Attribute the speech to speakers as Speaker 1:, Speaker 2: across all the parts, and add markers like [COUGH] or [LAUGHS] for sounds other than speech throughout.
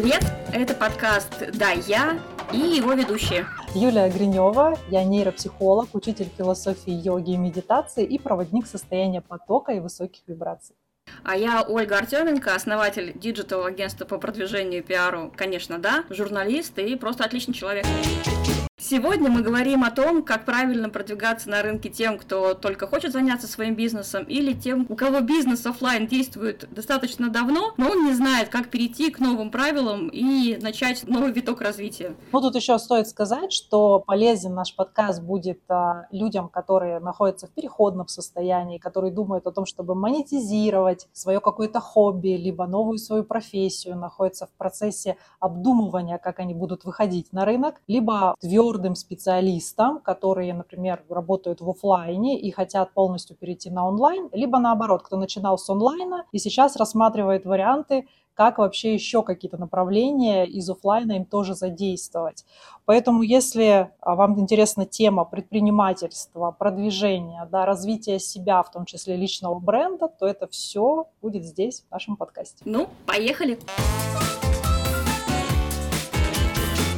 Speaker 1: привет! Это подкаст «Да, я» и его ведущие.
Speaker 2: Юлия Гринева, я нейропсихолог, учитель философии йоги и медитации и проводник состояния потока и высоких вибраций.
Speaker 1: А я Ольга Артеменко, основатель диджитал-агентства по продвижению и пиару, конечно, да, журналист и просто отличный человек. Сегодня мы говорим о том, как правильно продвигаться на рынке тем, кто только хочет заняться своим бизнесом, или тем, у кого бизнес офлайн действует достаточно давно, но он не знает, как перейти к новым правилам и начать новый виток развития.
Speaker 2: Ну, тут еще стоит сказать, что полезен наш подкаст будет а, людям, которые находятся в переходном состоянии, которые думают о том, чтобы монетизировать свое какое-то хобби, либо новую свою профессию, находятся в процессе обдумывания, как они будут выходить на рынок, либо твердо твердым специалистам, которые, например, работают в офлайне и хотят полностью перейти на онлайн, либо наоборот, кто начинал с онлайна и сейчас рассматривает варианты, как вообще еще какие-то направления из офлайна им тоже задействовать. Поэтому, если а, вам интересна тема предпринимательства, продвижения, да, развития себя, в том числе личного бренда, то это все будет здесь, в нашем подкасте.
Speaker 1: Ну, поехали! Поехали!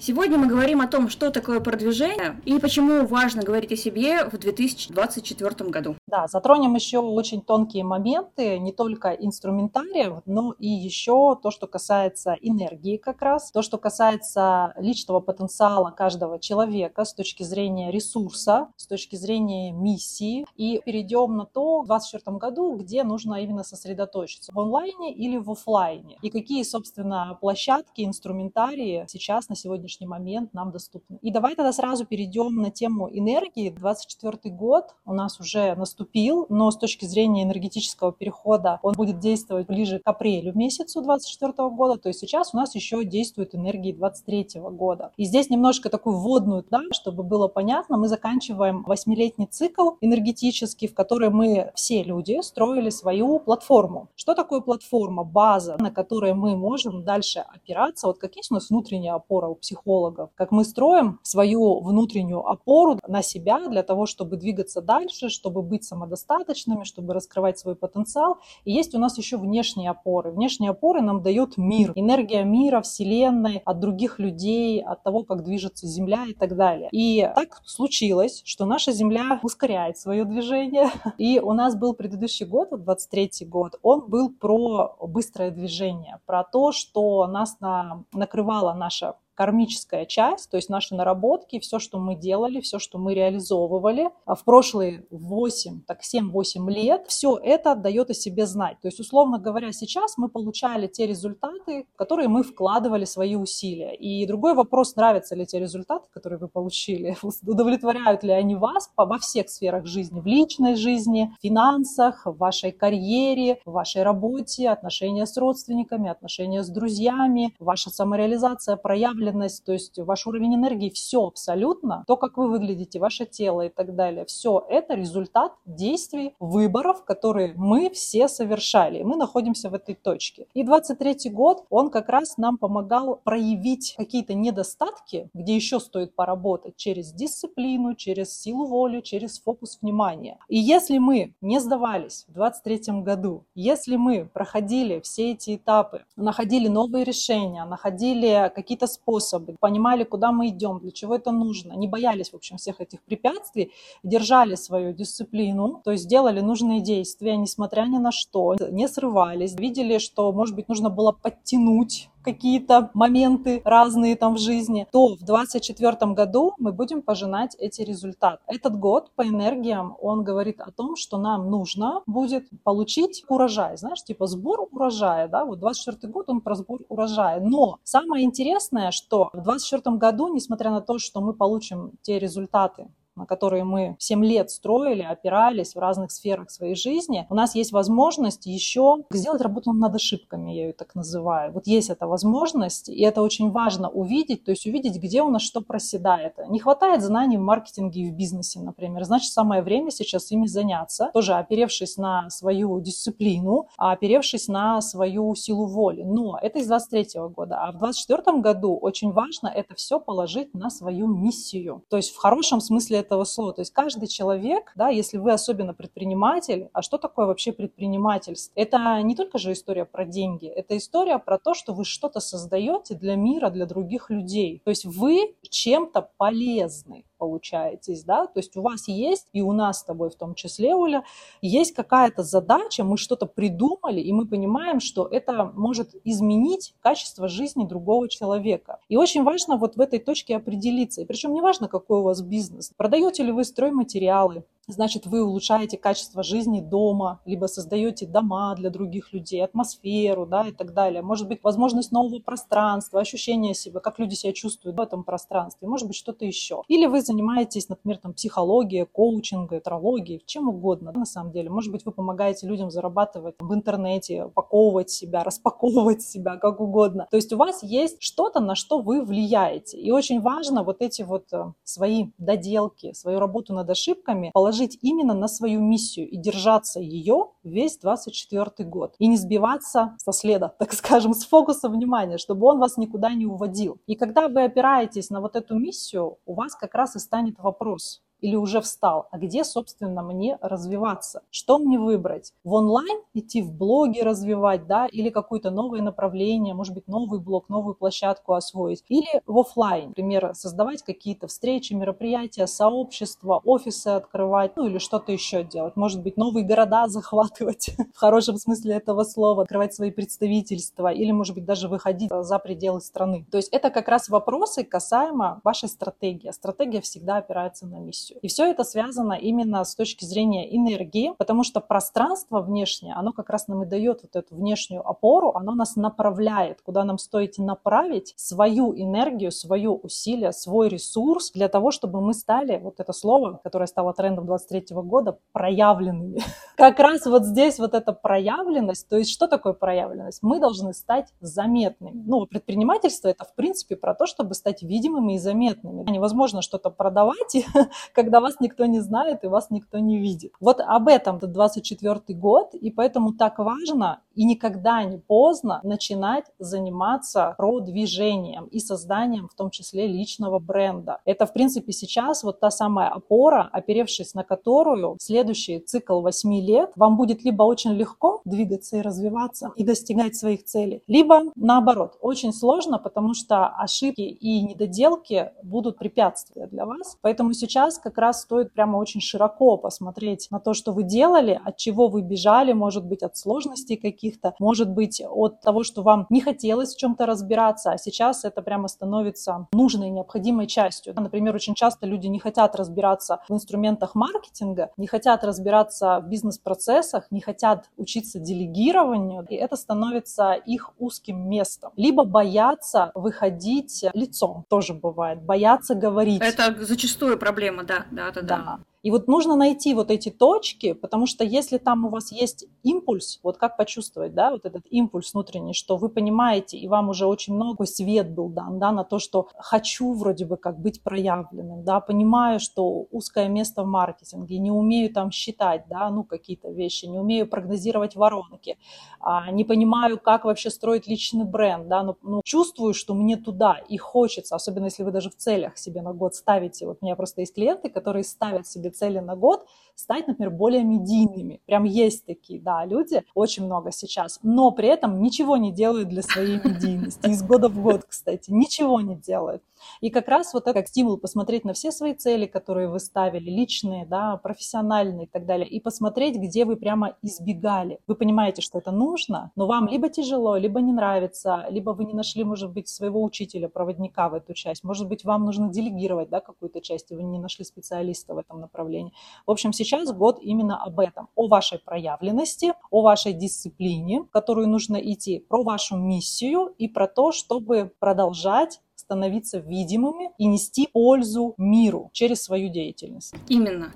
Speaker 1: Сегодня мы говорим о том, что такое продвижение и почему важно говорить о себе в 2024 году.
Speaker 2: Да, затронем еще очень тонкие моменты, не только инструментариев, но и еще то, что касается энергии как раз, то, что касается личного потенциала каждого человека с точки зрения ресурса, с точки зрения миссии. И перейдем на то в 2024 году, где нужно именно сосредоточиться, в онлайне или в офлайне. И какие, собственно, площадки, инструментарии сейчас на сегодняшний сегодняшний момент нам доступны. И давай тогда сразу перейдем на тему энергии. 24 год у нас уже наступил, но с точки зрения энергетического перехода он будет действовать ближе к апрелю месяцу 24 года, то есть сейчас у нас еще действует энергии 23 года. И здесь немножко такую вводную, да, чтобы было понятно, мы заканчиваем восьмилетний цикл энергетический, в который мы все люди строили свою платформу. Что такое платформа, база, на которой мы можем дальше опираться? Вот как есть у нас внутренняя опора у психологов, психологов, как мы строим свою внутреннюю опору на себя для того, чтобы двигаться дальше, чтобы быть самодостаточными, чтобы раскрывать свой потенциал. И есть у нас еще внешние опоры. Внешние опоры нам дает мир, энергия мира, Вселенной, от других людей, от того, как движется Земля и так далее. И так случилось, что наша Земля ускоряет свое движение. [LAUGHS] И у нас был предыдущий год, вот 23 год, он был про быстрое движение, про то, что нас на, накрывала наша кармическая часть, то есть наши наработки, все, что мы делали, все, что мы реализовывали а в прошлые 8, так 7-8 лет, все это дает о себе знать. То есть, условно говоря, сейчас мы получали те результаты, в которые мы вкладывали свои усилия. И другой вопрос, нравятся ли те результаты, которые вы получили, [LAUGHS] удовлетворяют ли они вас во всех сферах жизни, в личной жизни, в финансах, в вашей карьере, в вашей работе, отношения с родственниками, отношения с друзьями, ваша самореализация проявлена направленность, то есть ваш уровень энергии, все абсолютно, то, как вы выглядите, ваше тело и так далее, все это результат действий, выборов, которые мы все совершали. Мы находимся в этой точке. И 23 год, он как раз нам помогал проявить какие-то недостатки, где еще стоит поработать через дисциплину, через силу воли, через фокус внимания. И если мы не сдавались в 23 году, если мы проходили все эти этапы, находили новые решения, находили какие-то способы, способы, понимали, куда мы идем, для чего это нужно, не боялись, в общем, всех этих препятствий, держали свою дисциплину, то есть делали нужные действия, несмотря ни на что, не срывались, видели, что, может быть, нужно было подтянуть какие-то моменты разные там в жизни, то в 2024 году мы будем пожинать эти результаты. Этот год по энергиям, он говорит о том, что нам нужно будет получить урожай, знаешь, типа сбор урожая, да, вот 24 год он про сбор урожая. Но самое интересное, что в 2024 году, несмотря на то, что мы получим те результаты, на которые мы 7 лет строили, опирались в разных сферах своей жизни, у нас есть возможность еще сделать работу над ошибками, я ее так называю. Вот есть эта возможность, и это очень важно увидеть, то есть увидеть, где у нас что проседает. Не хватает знаний в маркетинге и в бизнесе, например. Значит, самое время сейчас ими заняться, тоже оперевшись на свою дисциплину, оперевшись на свою силу воли. Но это из 23 года. А в 24 году очень важно это все положить на свою миссию. То есть в хорошем смысле этого слова. То есть каждый человек, да, если вы особенно предприниматель, а что такое вообще предпринимательство? Это не только же история про деньги, это история про то, что вы что-то создаете для мира, для других людей. То есть вы чем-то полезны получаетесь, да, то есть у вас есть, и у нас с тобой в том числе, Оля, есть какая-то задача, мы что-то придумали, и мы понимаем, что это может изменить качество жизни другого человека. И очень важно вот в этой точке определиться, и причем не важно, какой у вас бизнес, продаете ли вы стройматериалы, значит, вы улучшаете качество жизни дома, либо создаете дома для других людей, атмосферу, да, и так далее. Может быть, возможность нового пространства, ощущение себя, как люди себя чувствуют в этом пространстве, может быть, что-то еще. Или вы занимаетесь, например, там, психологией, коучингом, этрологией, чем угодно, на самом деле. Может быть, вы помогаете людям зарабатывать в интернете, упаковывать себя, распаковывать себя, как угодно. То есть у вас есть что-то, на что вы влияете. И очень важно вот эти вот э, свои доделки, свою работу над ошибками положить положить именно на свою миссию и держаться ее весь 24 год. И не сбиваться со следа, [LAUGHS] так скажем, с фокуса внимания, чтобы он вас никуда не уводил. И когда вы опираетесь на вот эту миссию, у вас как раз и станет вопрос, или уже встал, а где, собственно, мне развиваться? Что мне выбрать? В онлайн идти в блоги развивать, да, или какое-то новое направление, может быть, новый блог, новую площадку освоить, или в офлайн, например, создавать какие-то встречи, мероприятия, сообщества, офисы открывать, ну или что-то еще делать, может быть, новые города [LAUGHS] захватывать, в хорошем смысле этого слова, открывать свои представительства, или, может быть, даже выходить за пределы страны. То есть это как раз вопросы касаемо вашей стратегии. Стратегия всегда опирается на миссию. И все это связано именно с точки зрения энергии, потому что пространство внешнее, оно как раз нам и дает вот эту внешнюю опору, оно нас направляет, куда нам стоит направить свою энергию, свое усилие, свой ресурс для того, чтобы мы стали, вот это слово, которое стало трендом 23 года, проявленными. [LAUGHS] Как раз вот здесь вот эта проявленность, то есть что такое проявленность? Мы должны стать заметными. Ну, предпринимательство это в принципе про то, чтобы стать видимыми и заметными. Невозможно что-то продавать, [LAUGHS] когда вас никто не знает и вас никто не видит. Вот об этом 24 год, и поэтому так важно и никогда не поздно начинать заниматься продвижением и созданием в том числе личного бренда. Это, в принципе, сейчас вот та самая опора, оперевшись на которую следующий цикл 8 лет вам будет либо очень легко двигаться и развиваться и достигать своих целей, либо наоборот, очень сложно, потому что ошибки и недоделки будут препятствия для вас. Поэтому сейчас как раз стоит прямо очень широко посмотреть на то, что вы делали, от чего вы бежали, может быть, от сложностей каких-то, может быть, от того, что вам не хотелось в чем-то разбираться, а сейчас это прямо становится нужной, необходимой частью. Например, очень часто люди не хотят разбираться в инструментах маркетинга, не хотят разбираться в бизнес-процессах, не хотят учиться делегированию, и это становится их узким местом. Либо боятся выходить лицом, тоже бывает, боятся говорить.
Speaker 1: Это зачастую проблема, да да, да, да.
Speaker 2: да. И вот нужно найти вот эти точки, потому что если там у вас есть импульс, вот как почувствовать, да, вот этот импульс внутренний, что вы понимаете, и вам уже очень много свет был дан, да, на то, что хочу вроде бы как быть проявленным, да, понимаю, что узкое место в маркетинге, не умею там считать, да, ну, какие-то вещи, не умею прогнозировать воронки, а, не понимаю, как вообще строить личный бренд, да, но, но чувствую, что мне туда и хочется, особенно если вы даже в целях себе на год ставите, вот у меня просто есть клиенты, которые ставят себе цели на год, стать, например, более медийными. Прям есть такие, да, люди, очень много сейчас, но при этом ничего не делают для своей медийности. Из года в год, кстати, ничего не делают. И как раз вот это как стимул посмотреть на все свои цели, которые вы ставили, личные, да, профессиональные и так далее, и посмотреть, где вы прямо избегали. Вы понимаете, что это нужно, но вам либо тяжело, либо не нравится, либо вы не нашли, может быть, своего учителя, проводника в эту часть, может быть, вам нужно делегировать, да, какую-то часть, и вы не нашли специалиста в этом направлении. В общем, сейчас год именно об этом, о вашей проявленности, о вашей дисциплине, в которую нужно идти, про вашу миссию и про то, чтобы продолжать становиться видимыми и нести пользу миру через свою деятельность.
Speaker 1: Именно.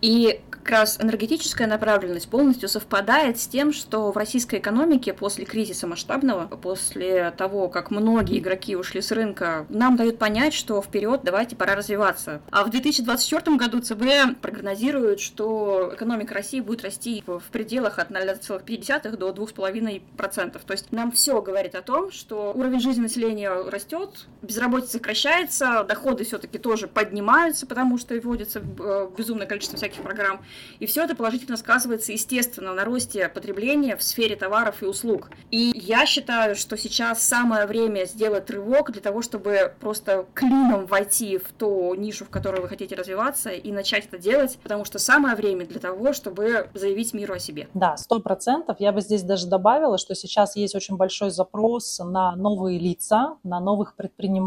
Speaker 1: И как раз энергетическая направленность полностью совпадает с тем, что в российской экономике после кризиса масштабного, после того, как многие игроки ушли с рынка, нам дают понять, что вперед давайте пора развиваться. А в 2024 году ЦБ прогнозирует, что экономика России будет расти в пределах от 0,5 до 2,5%. То есть нам все говорит о том, что уровень жизни населения растет, безработица сокращается, доходы все-таки тоже поднимаются, потому что вводится э, безумное количество всяких программ. И все это положительно сказывается, естественно, на росте потребления в сфере товаров и услуг. И я считаю, что сейчас самое время сделать рывок для того, чтобы просто клином войти в ту нишу, в которой вы хотите развиваться, и начать это делать, потому что самое время для того, чтобы заявить миру о себе.
Speaker 2: Да, сто процентов. Я бы здесь даже добавила, что сейчас есть очень большой запрос на новые лица, на новых предпринимателей.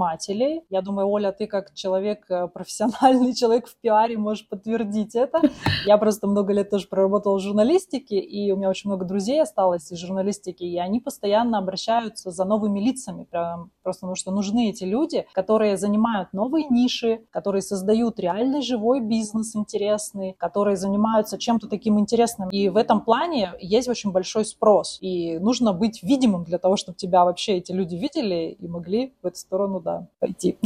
Speaker 2: Я думаю, Оля, ты как человек, э, профессиональный [LAUGHS] человек в пиаре, можешь подтвердить это. Я просто много лет тоже проработала в журналистике, и у меня очень много друзей осталось из журналистики, и они постоянно обращаются за новыми лицами, прям, просто потому что нужны эти люди, которые занимают новые ниши, которые создают реальный живой бизнес интересный, которые занимаются чем-то таким интересным. И в этом плане есть очень большой спрос, и нужно быть видимым для того, чтобы тебя вообще эти люди видели и могли в эту сторону, да, пойти.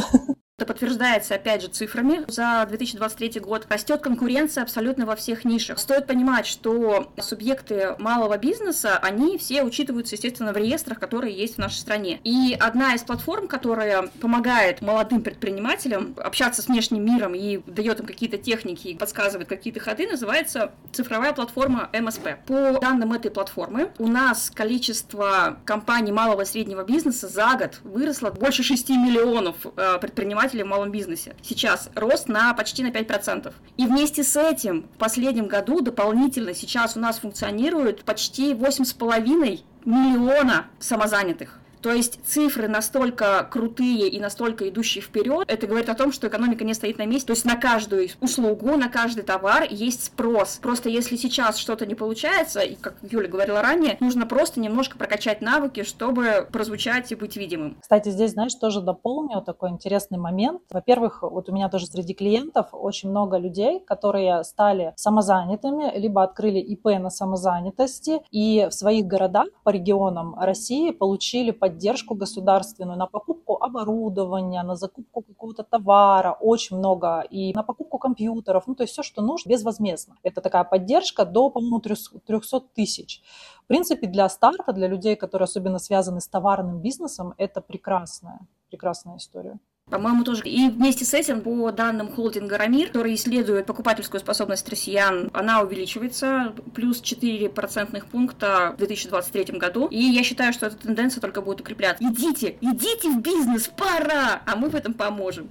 Speaker 1: Это подтверждается, опять же, цифрами. За 2023 год растет конкуренция абсолютно во всех нишах. Стоит понимать, что субъекты малого бизнеса, они все учитываются, естественно, в реестрах, которые есть в нашей стране. И одна из платформ, которая помогает молодым предпринимателям общаться с внешним миром и дает им какие-то техники подсказывает какие-то ходы, называется цифровая платформа МСП. По данным этой платформы, у нас количество компаний малого и среднего бизнеса за год выросло больше 6 миллионов э, предпринимателей предпринимателей в малом бизнесе. Сейчас рост на почти на 5%. И вместе с этим в последнем году дополнительно сейчас у нас функционирует почти 8,5 миллиона самозанятых. То есть цифры настолько крутые и настолько идущие вперед, это говорит о том, что экономика не стоит на месте. То есть на каждую услугу, на каждый товар есть спрос. Просто если сейчас что-то не получается, и как Юля говорила ранее, нужно просто немножко прокачать навыки, чтобы прозвучать и быть видимым.
Speaker 2: Кстати, здесь, знаешь, тоже дополню такой интересный момент. Во-первых, вот у меня тоже среди клиентов очень много людей, которые стали самозанятыми, либо открыли ИП на самозанятости, и в своих городах по регионам России получили по поддержку государственную на покупку оборудования, на закупку какого-то товара, очень много, и на покупку компьютеров, ну, то есть все, что нужно, безвозмездно. Это такая поддержка до, по-моему, 300 тысяч. В принципе, для старта, для людей, которые особенно связаны с товарным бизнесом, это прекрасная, прекрасная история.
Speaker 1: По-моему, тоже. И вместе с этим, по данным холдинга Рамир, который исследует покупательскую способность россиян, она увеличивается плюс 4 процентных пункта в 2023 году. И я считаю, что эта тенденция только будет укрепляться. Идите, идите в бизнес, пора! А мы в этом поможем.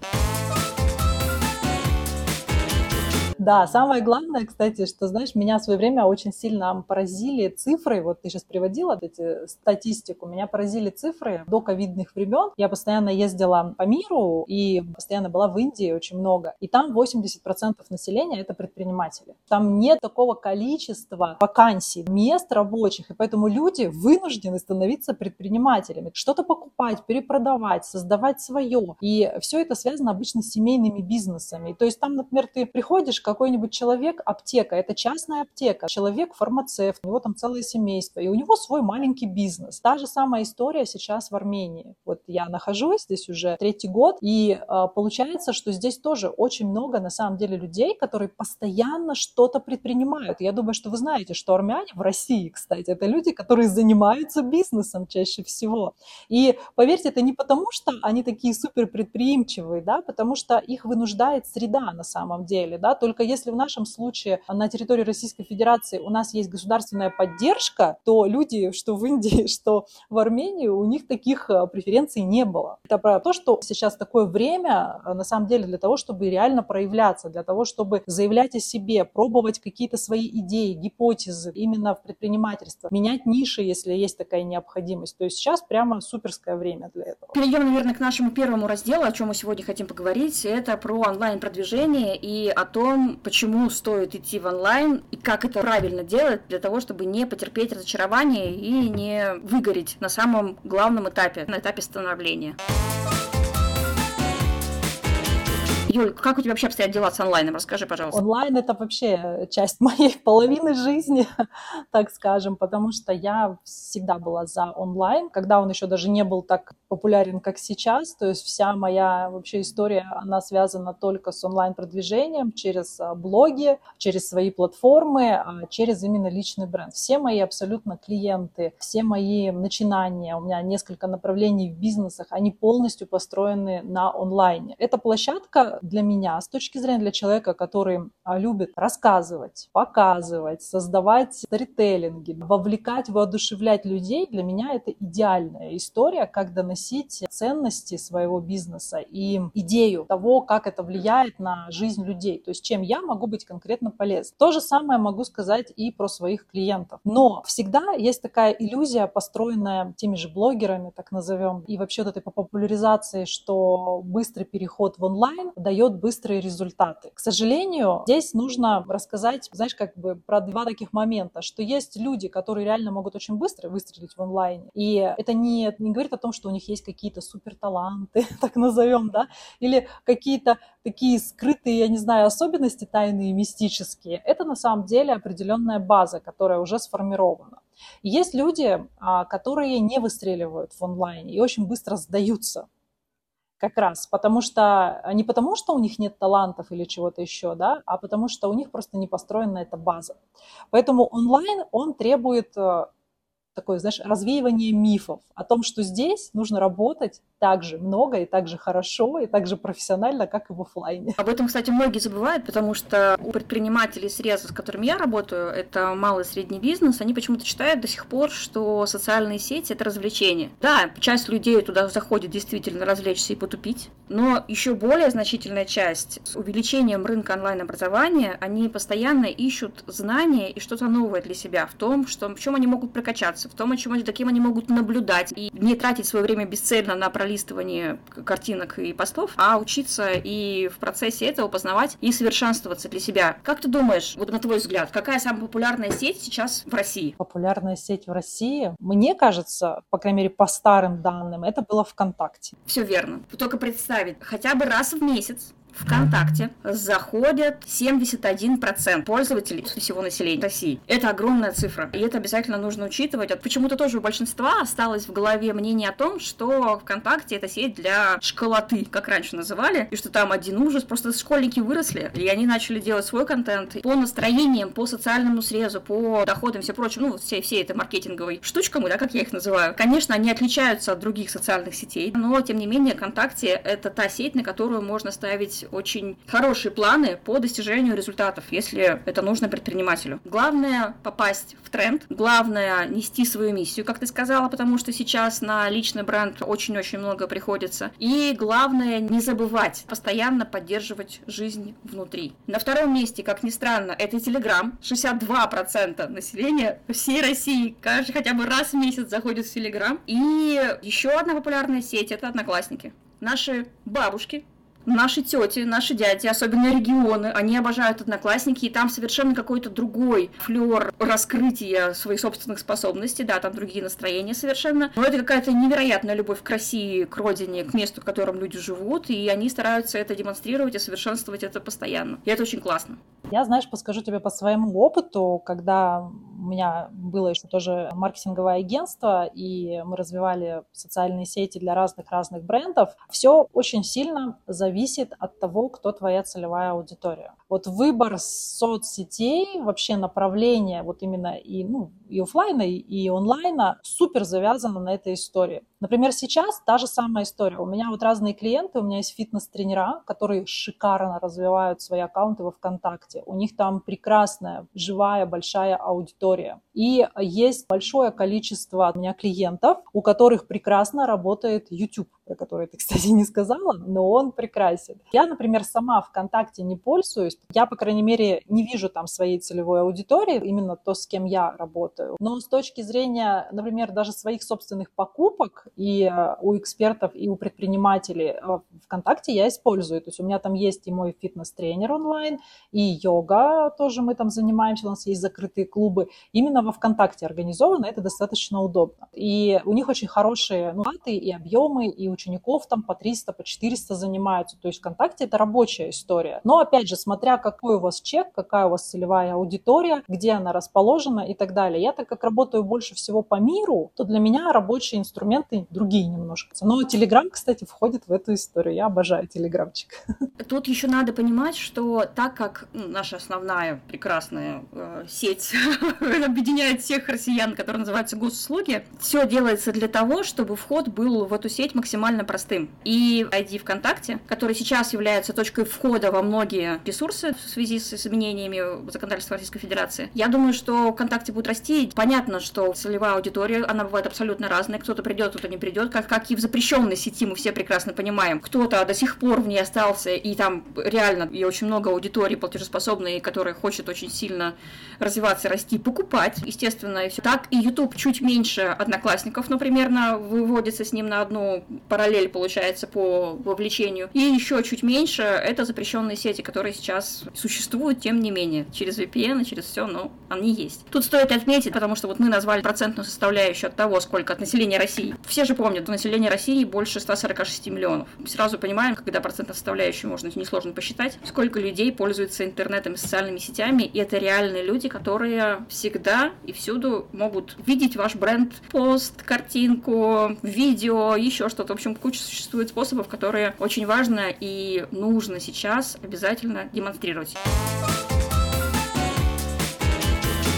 Speaker 2: Да, самое главное, кстати, что, знаешь, меня в свое время очень сильно поразили цифры. Вот ты сейчас приводила эти статистику. Меня поразили цифры до ковидных времен. Я постоянно ездила по миру и постоянно была в Индии очень много. И там 80% населения — это предприниматели. Там нет такого количества вакансий, мест рабочих, и поэтому люди вынуждены становиться предпринимателями. Что-то покупать, перепродавать, создавать свое. И все это связано обычно с семейными бизнесами. То есть там, например, ты приходишь как какой-нибудь человек, аптека, это частная аптека, человек фармацевт, у него там целое семейство, и у него свой маленький бизнес. Та же самая история сейчас в Армении. Вот я нахожусь здесь уже третий год, и э, получается, что здесь тоже очень много на самом деле людей, которые постоянно что-то предпринимают. Я думаю, что вы знаете, что армяне в России, кстати, это люди, которые занимаются бизнесом чаще всего. И поверьте, это не потому, что они такие супер предприимчивые, да, потому что их вынуждает среда на самом деле, да, только если в нашем случае на территории Российской Федерации у нас есть государственная поддержка, то люди, что в Индии, [LAUGHS] что в Армении, у них таких э, преференций не было. Это про то, что сейчас такое время, э, на самом деле, для того, чтобы реально проявляться, для того, чтобы заявлять о себе, пробовать какие-то свои идеи, гипотезы именно в предпринимательстве, менять ниши, если есть такая необходимость. То есть сейчас прямо суперское время для этого.
Speaker 1: Перейдем, наверное, к нашему первому разделу, о чем мы сегодня хотим поговорить. Это про онлайн-продвижение и о том, почему стоит идти в онлайн и как это правильно делать для того, чтобы не потерпеть разочарование и не выгореть на самом главном этапе, на этапе становления. Юль, как у тебя вообще обстоят дела с онлайном? Расскажи, пожалуйста.
Speaker 2: Онлайн – это вообще часть [LAUGHS] моей половины жизни, так скажем, потому что я всегда была за онлайн, когда он еще даже не был так популярен, как сейчас. То есть вся моя вообще история, она связана только с онлайн-продвижением через а, блоги, через свои платформы, а, через именно личный бренд. Все мои абсолютно клиенты, все мои начинания, у меня несколько направлений в бизнесах, они полностью построены на онлайне. Эта площадка для меня, с точки зрения для человека, который а, любит рассказывать, показывать, создавать сторителлинги, вовлекать, воодушевлять людей, для меня это идеальная история, как доносить ценности своего бизнеса и идею того, как это влияет на жизнь людей, то есть чем я могу быть конкретно полезен. То же самое могу сказать и про своих клиентов. Но всегда есть такая иллюзия, построенная теми же блогерами, так назовем, и вообще вот этой популяризации, что быстрый переход в онлайн дает быстрые результаты. К сожалению, здесь нужно рассказать, знаешь, как бы про два таких момента, что есть люди, которые реально могут очень быстро выстрелить в онлайне, и это не, не говорит о том, что у них есть какие-то супер таланты, [LAUGHS] так назовем, да, или какие-то такие скрытые, я не знаю, особенности тайные, мистические. Это на самом деле определенная база, которая уже сформирована. есть люди, а, которые не выстреливают в онлайне и очень быстро сдаются как раз, потому что не потому, что у них нет талантов или чего-то еще, да, а потому что у них просто не построена эта база. Поэтому онлайн, он требует э, такое, знаешь, развеивание мифов о том, что здесь нужно работать так же много и так же хорошо и так же профессионально, как и в офлайне.
Speaker 1: Об этом, кстати, многие забывают, потому что у предпринимателей средств, с которыми я работаю, это малый и средний бизнес, они почему-то считают до сих пор, что социальные сети – это развлечение. Да, часть людей туда заходит действительно развлечься и потупить, но еще более значительная часть с увеличением рынка онлайн-образования, они постоянно ищут знания и что-то новое для себя в том, что, в чем они могут прокачаться, в том, о чем, таким они могут наблюдать и не тратить свое время бесцельно на пролистывание картинок и постов, а учиться и в процессе этого познавать и совершенствоваться для себя. Как ты думаешь, вот на твой взгляд, какая самая популярная сеть сейчас в России?
Speaker 2: Популярная сеть в России, мне кажется, по крайней мере, по старым данным, это было ВКонтакте.
Speaker 1: Все верно. Только представить, хотя бы раз в месяц ВКонтакте заходят 71% пользователей всего населения России. Это огромная цифра, и это обязательно нужно учитывать. Почему-то тоже у большинства осталось в голове мнение о том, что ВКонтакте это сеть для школоты, как раньше называли, и что там один ужас, просто школьники выросли, и они начали делать свой контент по настроениям, по социальному срезу, по доходам, все прочее, ну, все, все это маркетинговые штучками, да, как я их называю. Конечно, они отличаются от других социальных сетей, но, тем не менее, ВКонтакте это та сеть, на которую можно ставить очень хорошие планы по достижению результатов, если это нужно предпринимателю. Главное попасть в тренд, главное нести свою миссию, как ты сказала, потому что сейчас на личный бренд очень-очень много приходится. И главное не забывать постоянно поддерживать жизнь внутри. На втором месте, как ни странно, это Телеграм. 62% населения всей России каждый хотя бы раз в месяц заходит в Телеграм. И еще одна популярная сеть это Одноклассники. Наши бабушки наши тети, наши дяди, особенно регионы, они обожают одноклассники, и там совершенно какой-то другой флер раскрытия своих собственных способностей, да, там другие настроения совершенно. Но это какая-то невероятная любовь к России, к родине, к месту, в котором люди живут, и они стараются это демонстрировать и совершенствовать это постоянно. И это очень классно.
Speaker 2: Я, знаешь, подскажу тебе по своему опыту, когда у меня было еще тоже маркетинговое агентство, и мы развивали социальные сети для разных-разных брендов, все очень сильно зависит от того, кто твоя целевая аудитория. Вот выбор соцсетей, вообще направление вот именно и, ну, и офлайна, и онлайна супер завязано на этой истории. Например, сейчас та же самая история. У меня вот разные клиенты, у меня есть фитнес-тренера, которые шикарно развивают свои аккаунты во ВКонтакте. У них там прекрасная, живая, большая аудитория. И есть большое количество у меня клиентов, у которых прекрасно работает YouTube про который ты, [LAUGHS] кстати, не сказала, но он прекрасен. Я, например, сама ВКонтакте не пользуюсь. Я, по крайней мере, не вижу там своей целевой аудитории, именно то, с кем я работаю. Но с точки зрения, например, даже своих собственных покупок и э, у экспертов, и у предпринимателей э, ВКонтакте я использую. То есть у меня там есть и мой фитнес-тренер онлайн, и йога тоже мы там занимаемся, у нас есть закрытые клубы. Именно во ВКонтакте организовано, это достаточно удобно. И у них очень хорошие ну, и объемы, и учеников там по 300, по 400 занимаются. То есть ВКонтакте это рабочая история. Но опять же, смотря какой у вас чек, какая у вас целевая аудитория, где она расположена и так далее. Я так как работаю больше всего по миру, то для меня рабочие инструменты другие немножко. Но Telegram, кстати, входит в эту историю. Я обожаю Телеграмчик.
Speaker 1: Тут еще надо понимать, что так как ну, наша основная прекрасная э, сеть [LAUGHS] объединяет всех россиян, которые называются госуслуги, все делается для того, чтобы вход был в эту сеть максимально простым. И ID ВКонтакте, который сейчас является точкой входа во многие ресурсы в связи с изменениями законодательства Российской Федерации, я думаю, что ВКонтакте будет расти. Понятно, что целевая аудитория, она бывает абсолютно разная. Кто-то придет, кто-то не придет. Как, как и в запрещенной сети мы все прекрасно понимаем. Кто-то до сих пор в ней остался, и там реально и очень много аудитории платежеспособной, которая хочет очень сильно развиваться, расти, покупать, естественно, и все. Так и YouTube чуть меньше одноклассников, но примерно выводится с ним на одну параллель, получается, по вовлечению. И еще чуть меньше это запрещенные сети, которые сейчас существуют, тем не менее, через VPN через все, но они есть. Тут стоит отметить, потому что вот мы назвали процентную составляющую от того, сколько от населения России. Все же помнят, что население России больше 146 миллионов. Сразу понимаем, когда процентную составляющую можно несложно посчитать, сколько людей пользуются интернетом и социальными сетями, и это реальные люди, которые всегда и всюду могут видеть ваш бренд, пост, картинку, видео, еще что-то. В общем, куча существует способов, которые очень важно и нужно сейчас обязательно демонстрировать.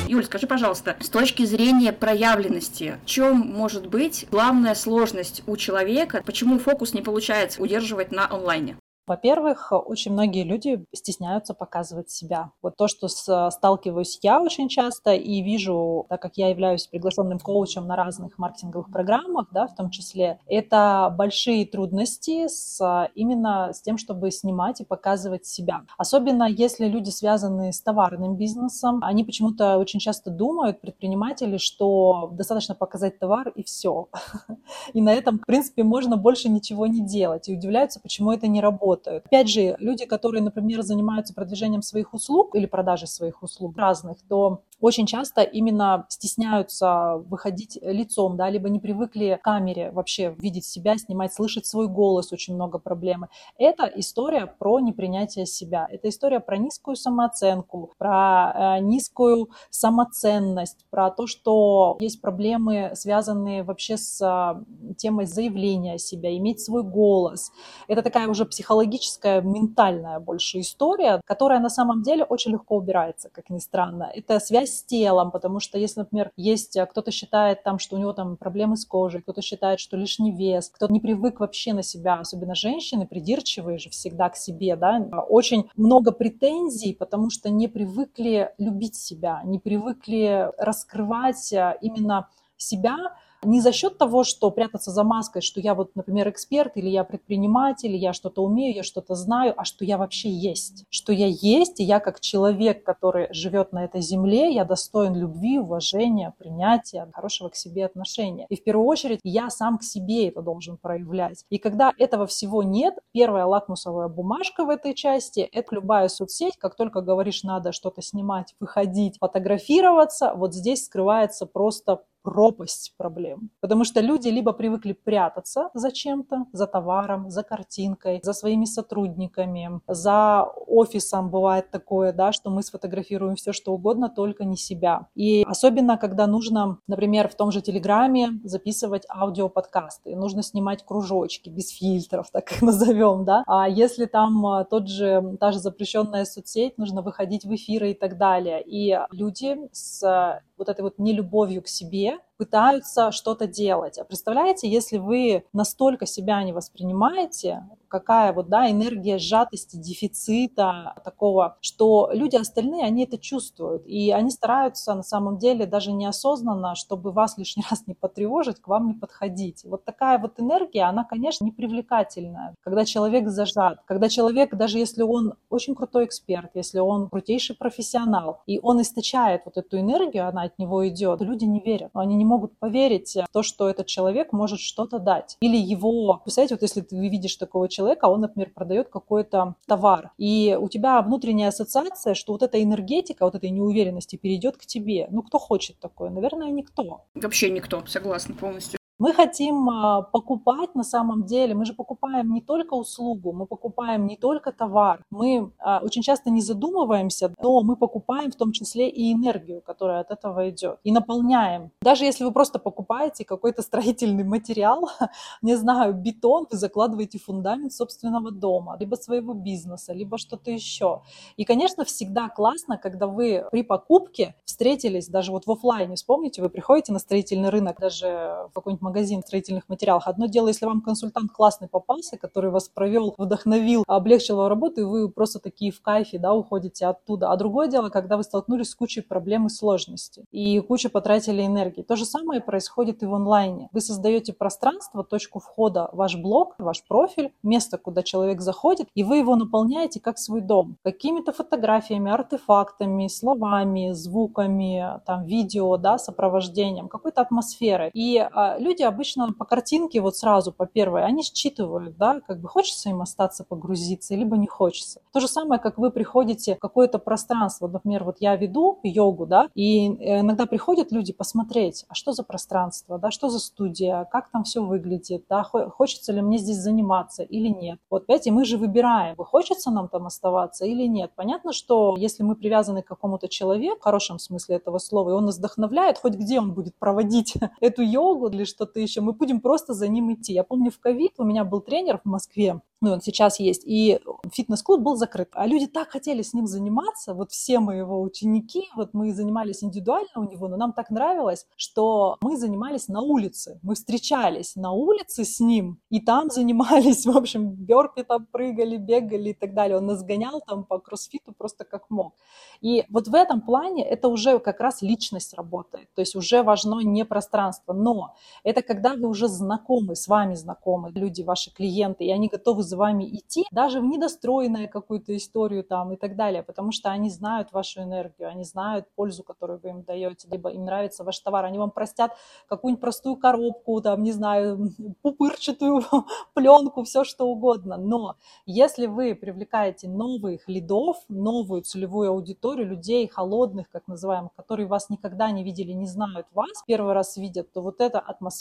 Speaker 1: Юль, скажи, пожалуйста, с точки зрения проявленности, в чем может быть главная сложность у человека, почему фокус не получается удерживать на онлайне?
Speaker 2: Во-первых, очень многие люди стесняются показывать себя. Вот то, что с, сталкиваюсь я очень часто и вижу, так как я являюсь приглашенным коучем на разных маркетинговых программах, да, в том числе, это большие трудности с, именно с тем, чтобы снимать и показывать себя. Особенно если люди связаны с товарным бизнесом, они почему-то очень часто думают, предприниматели, что достаточно показать товар и все. [LAUGHS] И на этом, в принципе, можно больше ничего не делать. И удивляются, почему это не работает работают. Опять же, люди, которые, например, занимаются продвижением своих услуг или продажей своих услуг разных, то очень часто именно стесняются выходить лицом, да, либо не привыкли к камере вообще видеть себя, снимать, слышать свой голос, очень много проблемы. Это история про непринятие себя, это история про низкую самооценку, про э, низкую самоценность, про то, что есть проблемы, связанные вообще с э, темой заявления о себе, иметь свой голос. Это такая уже психологическая, ментальная больше история, которая на самом деле очень легко убирается, как ни странно. Это связь с телом, потому что если, например, есть э, кто-то считает там, что у него там проблемы с кожей, кто-то считает, что лишний вес, кто-то не привык вообще на себя, особенно женщины, придирчивые же всегда к себе, да, очень много претензий, потому что не привыкли любить себя, не привыкли раскрывать э, именно себя, не за счет того, что прятаться за маской, что я вот, например, эксперт, или я предприниматель, или я что-то умею, я что-то знаю, а что я вообще есть. Что я есть, и я как человек, который живет на этой земле, я достоин любви, уважения, принятия, хорошего к себе отношения. И в первую очередь я сам к себе это должен проявлять. И когда этого всего нет, первая лакмусовая бумажка в этой части – это любая соцсеть, как только говоришь, надо что-то снимать, выходить, фотографироваться, вот здесь скрывается просто пропасть проблем. Потому что люди либо привыкли прятаться за чем-то, за товаром, за картинкой, за своими сотрудниками, за офисом бывает такое, да, что мы сфотографируем все, что угодно, только не себя. И особенно, когда нужно, например, в том же Телеграме записывать аудиоподкасты, нужно снимать кружочки без фильтров, так их назовем, да. А если там а, тот же, та же запрещенная соцсеть, нужно выходить в эфиры и так далее. И люди с вот этой вот нелюбовью к себе пытаются что-то делать. А представляете, если вы настолько себя не воспринимаете, какая вот, да, энергия сжатости, дефицита такого, что люди остальные, они это чувствуют, и они стараются на самом деле даже неосознанно, чтобы вас лишний раз не потревожить, к вам не подходить. Вот такая вот энергия, она, конечно, не привлекательная, когда человек зажат, когда человек, даже если он очень крутой эксперт, если он крутейший профессионал, и он источает вот эту энергию, она от него идет, люди не верят, они не могут поверить в то, что этот человек может что-то дать. Или его, представляете, вот если ты видишь такого человека, он, например, продает какой-то товар, и у тебя внутренняя ассоциация, что вот эта энергетика, вот этой неуверенности перейдет к тебе. Ну, кто хочет такое? Наверное, никто.
Speaker 1: Вообще никто, согласна полностью.
Speaker 2: Мы хотим а, покупать на самом деле, мы же покупаем не только услугу, мы покупаем не только товар, мы а, очень часто не задумываемся, но мы покупаем в том числе и энергию, которая от этого идет, и наполняем. Даже если вы просто покупаете какой-то строительный материал, [LAUGHS] не знаю, бетон, вы закладываете фундамент собственного дома, либо своего бизнеса, либо что-то еще. И, конечно, всегда классно, когда вы при покупке встретились, даже вот в офлайне, вспомните, вы приходите на строительный рынок, даже в какой-нибудь магазин строительных материалов. Одно дело, если вам консультант классный попался, который вас провел, вдохновил, облегчил вам работу, и вы просто такие в кайфе, да, уходите оттуда. А другое дело, когда вы столкнулись с кучей проблем и сложностей, и куча потратили энергии. То же самое происходит и в онлайне. Вы создаете пространство, точку входа, ваш блог, ваш профиль, место, куда человек заходит, и вы его наполняете как свой дом. Какими-то фотографиями, артефактами, словами, звуками, там, видео, да, сопровождением, какой-то атмосферой. И а, люди обычно по картинке вот сразу, по первой, они считывают, да, как бы хочется им остаться погрузиться, либо не хочется. То же самое, как вы приходите в какое-то пространство, например, вот я веду йогу, да, и иногда приходят люди посмотреть, а что за пространство, да, что за студия, как там все выглядит, да, хочется ли мне здесь заниматься или нет. Вот, понимаете, мы же выбираем, хочется нам там оставаться или нет. Понятно, что если мы привязаны к какому-то человеку, в хорошем смысле этого слова, и он нас вдохновляет, хоть где он будет проводить [LAUGHS] эту йогу или что-то еще, мы будем просто за ним идти. Я помню, в ковид у меня был тренер в Москве, ну, он сейчас есть, и фитнес-клуб был закрыт. А люди так хотели с ним заниматься, вот все мы его ученики, вот мы занимались индивидуально у него, но нам так нравилось, что мы занимались на улице, мы встречались на улице с ним, и там [LAUGHS] занимались, в общем, бёрпи там прыгали, бегали и так далее. Он нас гонял там по кроссфиту просто как мог. И вот в этом плане это уже как раз личность работает, то есть уже важно не пространство, но это когда вы уже знакомы, с вами знакомы, люди, ваши клиенты, и они готовы за вами идти, даже в недостроенную какую-то историю там и так далее, потому что они знают вашу энергию, они знают пользу, которую вы им даете, либо им нравится ваш товар, они вам простят какую-нибудь простую коробку, там, не знаю, [LAUGHS] пупырчатую [LAUGHS] пленку, все что угодно. Но если вы привлекаете новых лидов, новую целевую аудиторию, людей холодных, как называем, которые вас никогда не видели, не знают вас, первый раз видят, то вот эта атмосфера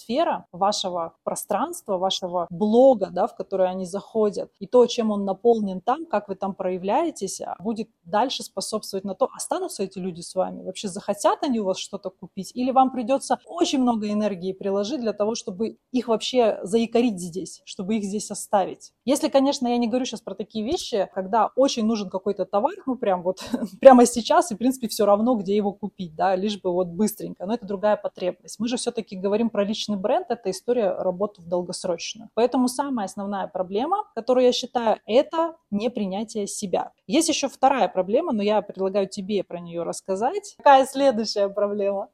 Speaker 2: вашего пространства, вашего блога, да, в который они заходят, и то, чем он наполнен там, как вы там проявляетесь, а, будет дальше способствовать на то, останутся эти люди с вами, вообще захотят они у вас что-то купить, или вам придется очень много энергии приложить для того, чтобы их вообще заикарить здесь, чтобы их здесь оставить. Если, конечно, я не говорю сейчас про такие вещи, когда очень нужен какой-то товар, ну прям вот [LAUGHS] прямо сейчас, и в принципе все равно, где его купить, да, лишь бы вот быстренько, но это другая потребность. Мы же все-таки говорим про личный бренд, это история работы в долгосрочную. Поэтому самая основная проблема которую я считаю, это непринятие себя. Есть еще вторая проблема, но я предлагаю тебе про нее рассказать. Какая следующая проблема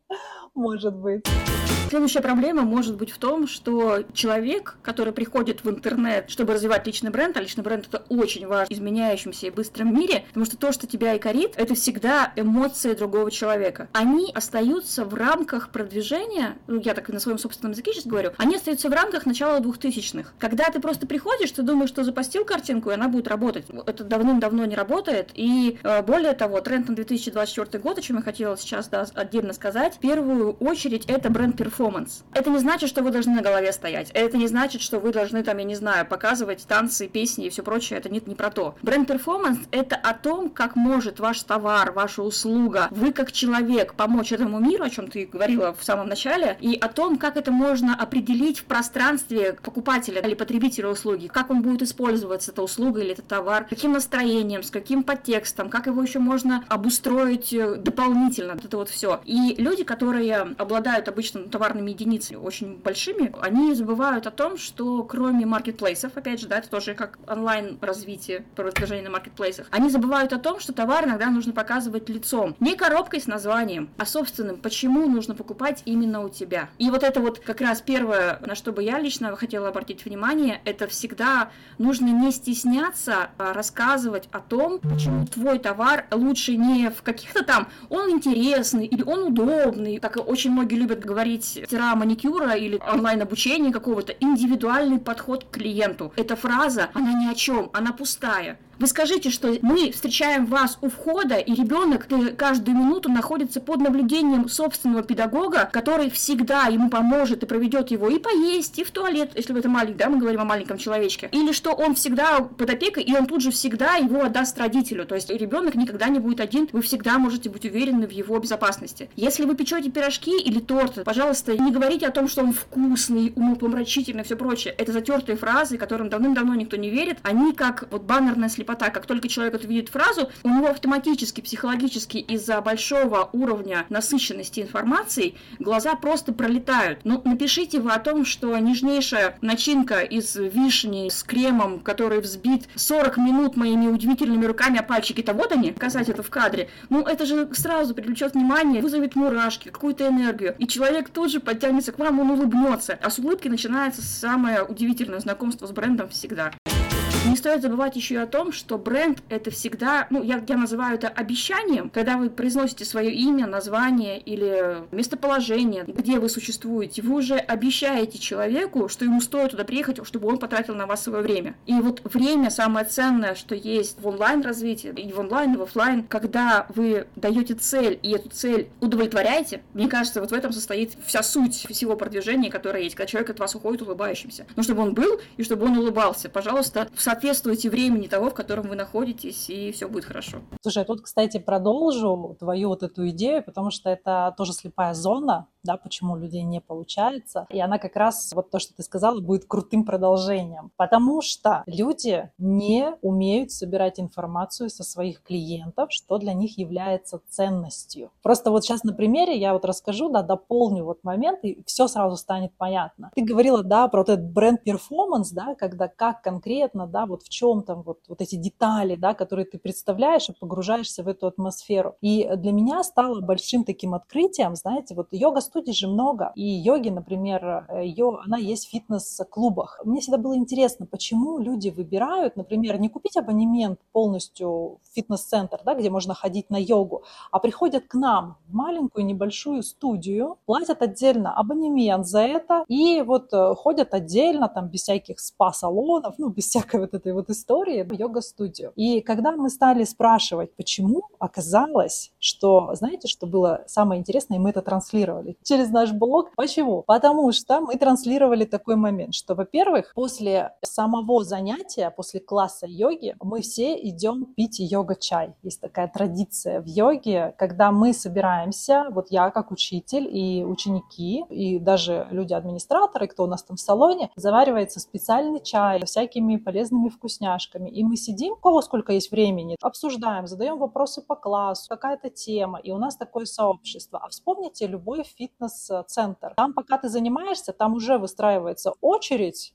Speaker 2: может быть?
Speaker 1: Следующая проблема может быть в том, что человек, который приходит в интернет, чтобы развивать личный бренд, а личный бренд это очень важно в изменяющемся и быстром мире, потому что то, что тебя и корит, это всегда эмоции другого человека. Они остаются в рамках продвижения, ну, я так и на своем собственном языке сейчас говорю, они остаются в рамках начала двухтысячных. Когда ты просто приходишь, ты думаешь, что запостил картинку, и она будет работать. Это давным-давно не работает. И э, более того, тренд на 2024 год, о чем я хотела сейчас да, отдельно сказать, в первую очередь это brand performance performance. Это не значит, что вы должны на голове стоять. Это не значит, что вы должны там, я не знаю, показывать танцы, песни и все прочее. Это не, не про то. Brand performance — это о том, как может ваш товар, ваша услуга, вы как человек помочь этому миру, о чем ты говорила в самом начале, и о том, как это можно определить в пространстве покупателя или потребителя услуги, как он будет использоваться, эта услуга или этот товар, каким настроением, с каким подтекстом, как его еще можно обустроить э, дополнительно, вот это вот все. И люди, которые обладают обычно товаром товарными единицами очень большими, они забывают о том, что кроме маркетплейсов, опять же, да, это тоже как онлайн-развитие продвижения на маркетплейсах, они забывают о том, что товар иногда нужно показывать лицом. Не коробкой с названием, а собственным, почему нужно покупать именно у тебя. И вот это вот как раз первое, на что бы я лично хотела обратить внимание, это всегда нужно не стесняться а рассказывать о том, почему твой товар лучше не в каких-то там, он интересный или он удобный, как очень многие любят говорить мастера маникюра или онлайн-обучения какого-то, индивидуальный подход к клиенту. Эта фраза, она ни о чем, она пустая. Вы скажите, что мы встречаем вас у входа, и ребенок каждую минуту находится под наблюдением собственного педагога, который всегда ему поможет и проведет его и поесть, и в туалет, если это маленький, да, мы говорим о маленьком человечке. Или что он всегда под опекой, и он тут же всегда его отдаст родителю. То есть ребенок никогда не будет один, вы всегда можете быть уверены в его безопасности. Если вы печете пирожки или торт, пожалуйста, не говорите о том, что он вкусный, умопомрачительный, все прочее. Это затертые фразы, которым давным-давно никто не верит. Они как вот баннерная слепота. Как только человек увидит фразу, у него автоматически, психологически из-за большого уровня насыщенности информации глаза просто пролетают. Ну, напишите вы о том, что нежнейшая начинка из вишни с кремом, который взбит 40 минут моими удивительными руками, а пальчики-то вот они, сказать это в кадре. Ну, это же сразу привлечет внимание, вызовет мурашки, какую-то энергию. И человек тут же подтянется к вам, он улыбнется. А с улыбки начинается самое удивительное знакомство с брендом всегда. Не стоит забывать еще и о том, что бренд это всегда, ну, я, я называю это обещанием, когда вы произносите свое имя, название или местоположение, где вы существуете, вы уже обещаете человеку, что ему стоит туда приехать, чтобы он потратил на вас свое время. И вот время самое ценное, что есть в онлайн-развитии, и в онлайн, и в офлайн, когда вы даете цель, и эту цель удовлетворяете, мне кажется, вот в этом состоит вся суть всего продвижения, которое есть, когда человек от вас уходит улыбающимся. Ну, чтобы он был, и чтобы он улыбался. Пожалуйста, в соответствуете времени того, в котором вы находитесь, и все будет хорошо.
Speaker 2: Слушай, тут, кстати, продолжу твою вот эту идею, потому что это тоже слепая зона, да, почему у людей не получается. И она как раз, вот то, что ты сказала, будет крутым продолжением. Потому что люди не умеют собирать информацию со своих клиентов, что для них является ценностью. Просто вот сейчас на примере я вот расскажу, да, дополню вот момент, и все сразу станет понятно. Ты говорила, да, про вот этот бренд-перформанс, да, когда как конкретно, да, вот в чем там вот, вот эти детали, да, которые ты представляешь и погружаешься в эту атмосферу. И для меня стало большим таким открытием, знаете, вот йога студий же много. И йоги, например, ее, она есть в фитнес-клубах. Мне всегда было интересно, почему люди выбирают, например, не купить абонемент полностью в фитнес-центр, да, где можно ходить на йогу, а приходят к нам в маленькую небольшую студию, платят отдельно абонемент за это и вот э, ходят отдельно, там, без всяких спа-салонов, ну, без всякой вот этой вот истории, йога-студию. И когда мы стали спрашивать, почему, оказалось, что, знаете, что было самое интересное, и мы это транслировали через наш блог. Почему? Потому что мы транслировали такой момент, что, во-первых, после самого занятия, после класса йоги, мы все идем пить йога-чай. Есть такая традиция в йоге, когда мы собираемся, вот я как учитель и ученики, и даже люди-администраторы, кто у нас там в салоне, заваривается специальный чай с всякими полезными вкусняшками. И мы сидим, у кого сколько есть времени, обсуждаем, задаем вопросы по классу, какая-то тема, и у нас такое сообщество. А вспомните любой фит фитнес-центр. Там, пока ты занимаешься, там уже выстраивается очередь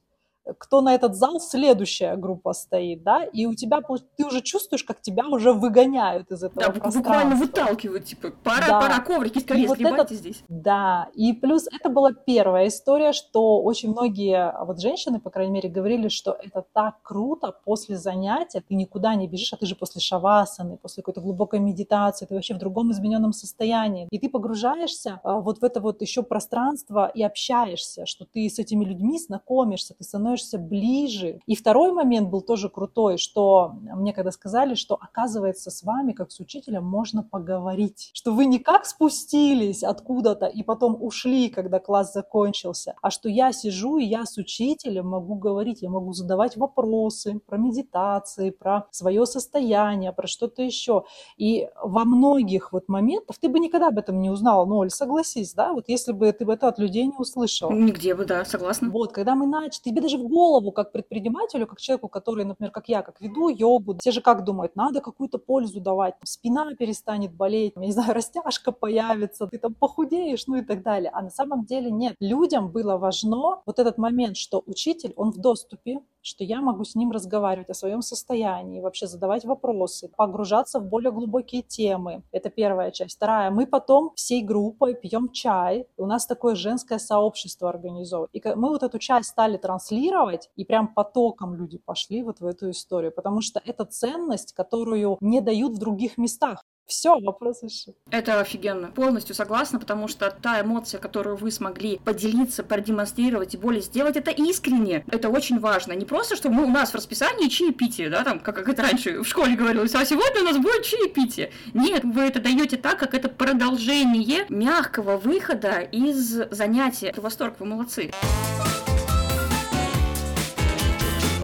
Speaker 2: кто на этот зал следующая группа стоит, да, и у тебя, ты уже чувствуешь, как тебя уже выгоняют из этого да,
Speaker 1: буквально выталкивают, типа, пора, да. пора коврики скорее и вот это, здесь.
Speaker 2: Да, и плюс это была первая история, что очень многие вот женщины, по крайней мере, говорили, что это так круто после занятия, ты никуда не бежишь, а ты же после шавасаны, после какой-то глубокой медитации, ты вообще в другом измененном состоянии, и ты погружаешься а, вот в это вот еще пространство и общаешься, что ты с этими людьми знакомишься, ты становишься становишься ближе. И второй момент был тоже крутой, что мне когда сказали, что оказывается с вами, как с учителем, можно поговорить, что вы не как спустились откуда-то и потом ушли, когда класс закончился, а что я сижу и я с учителем могу говорить, я могу задавать вопросы про медитации, про свое состояние, про что-то еще. И во многих вот моментах ты бы никогда об этом не узнала, ну, Оль, согласись, да, вот если бы ты бы это от людей не услышала.
Speaker 1: Нигде бы, да, согласна.
Speaker 2: Вот, когда мы начали, тебе даже в голову как предпринимателю, как человеку, который, например, как я, как веду йогу, все же как думают, надо какую-то пользу давать, спина перестанет болеть, не знаю, [LAUGHS] растяжка появится, ты там похудеешь, ну и так далее. А на самом деле нет. Людям было важно вот этот момент, что учитель, он в доступе, что я могу с ним разговаривать о своем состоянии, вообще задавать вопросы, погружаться в более глубокие темы. Это первая часть. Вторая, мы потом всей группой пьем чай, у нас такое женское сообщество организовывает. И мы вот эту часть стали транслировать, и прям потоком люди пошли вот в эту историю, потому что это ценность, которую не дают в других местах Все, вопрос решен.
Speaker 1: Это офигенно. Полностью согласна, потому что та эмоция, которую вы смогли поделиться, продемонстрировать и более сделать, это искренне. Это очень важно. Не просто, что мы, у нас в расписании чаепитие, да, там, как, как это раньше в школе говорилось, а сегодня у нас будет чаепитие. Нет, вы это даете так, как это продолжение мягкого выхода из занятия. Восторг, вы молодцы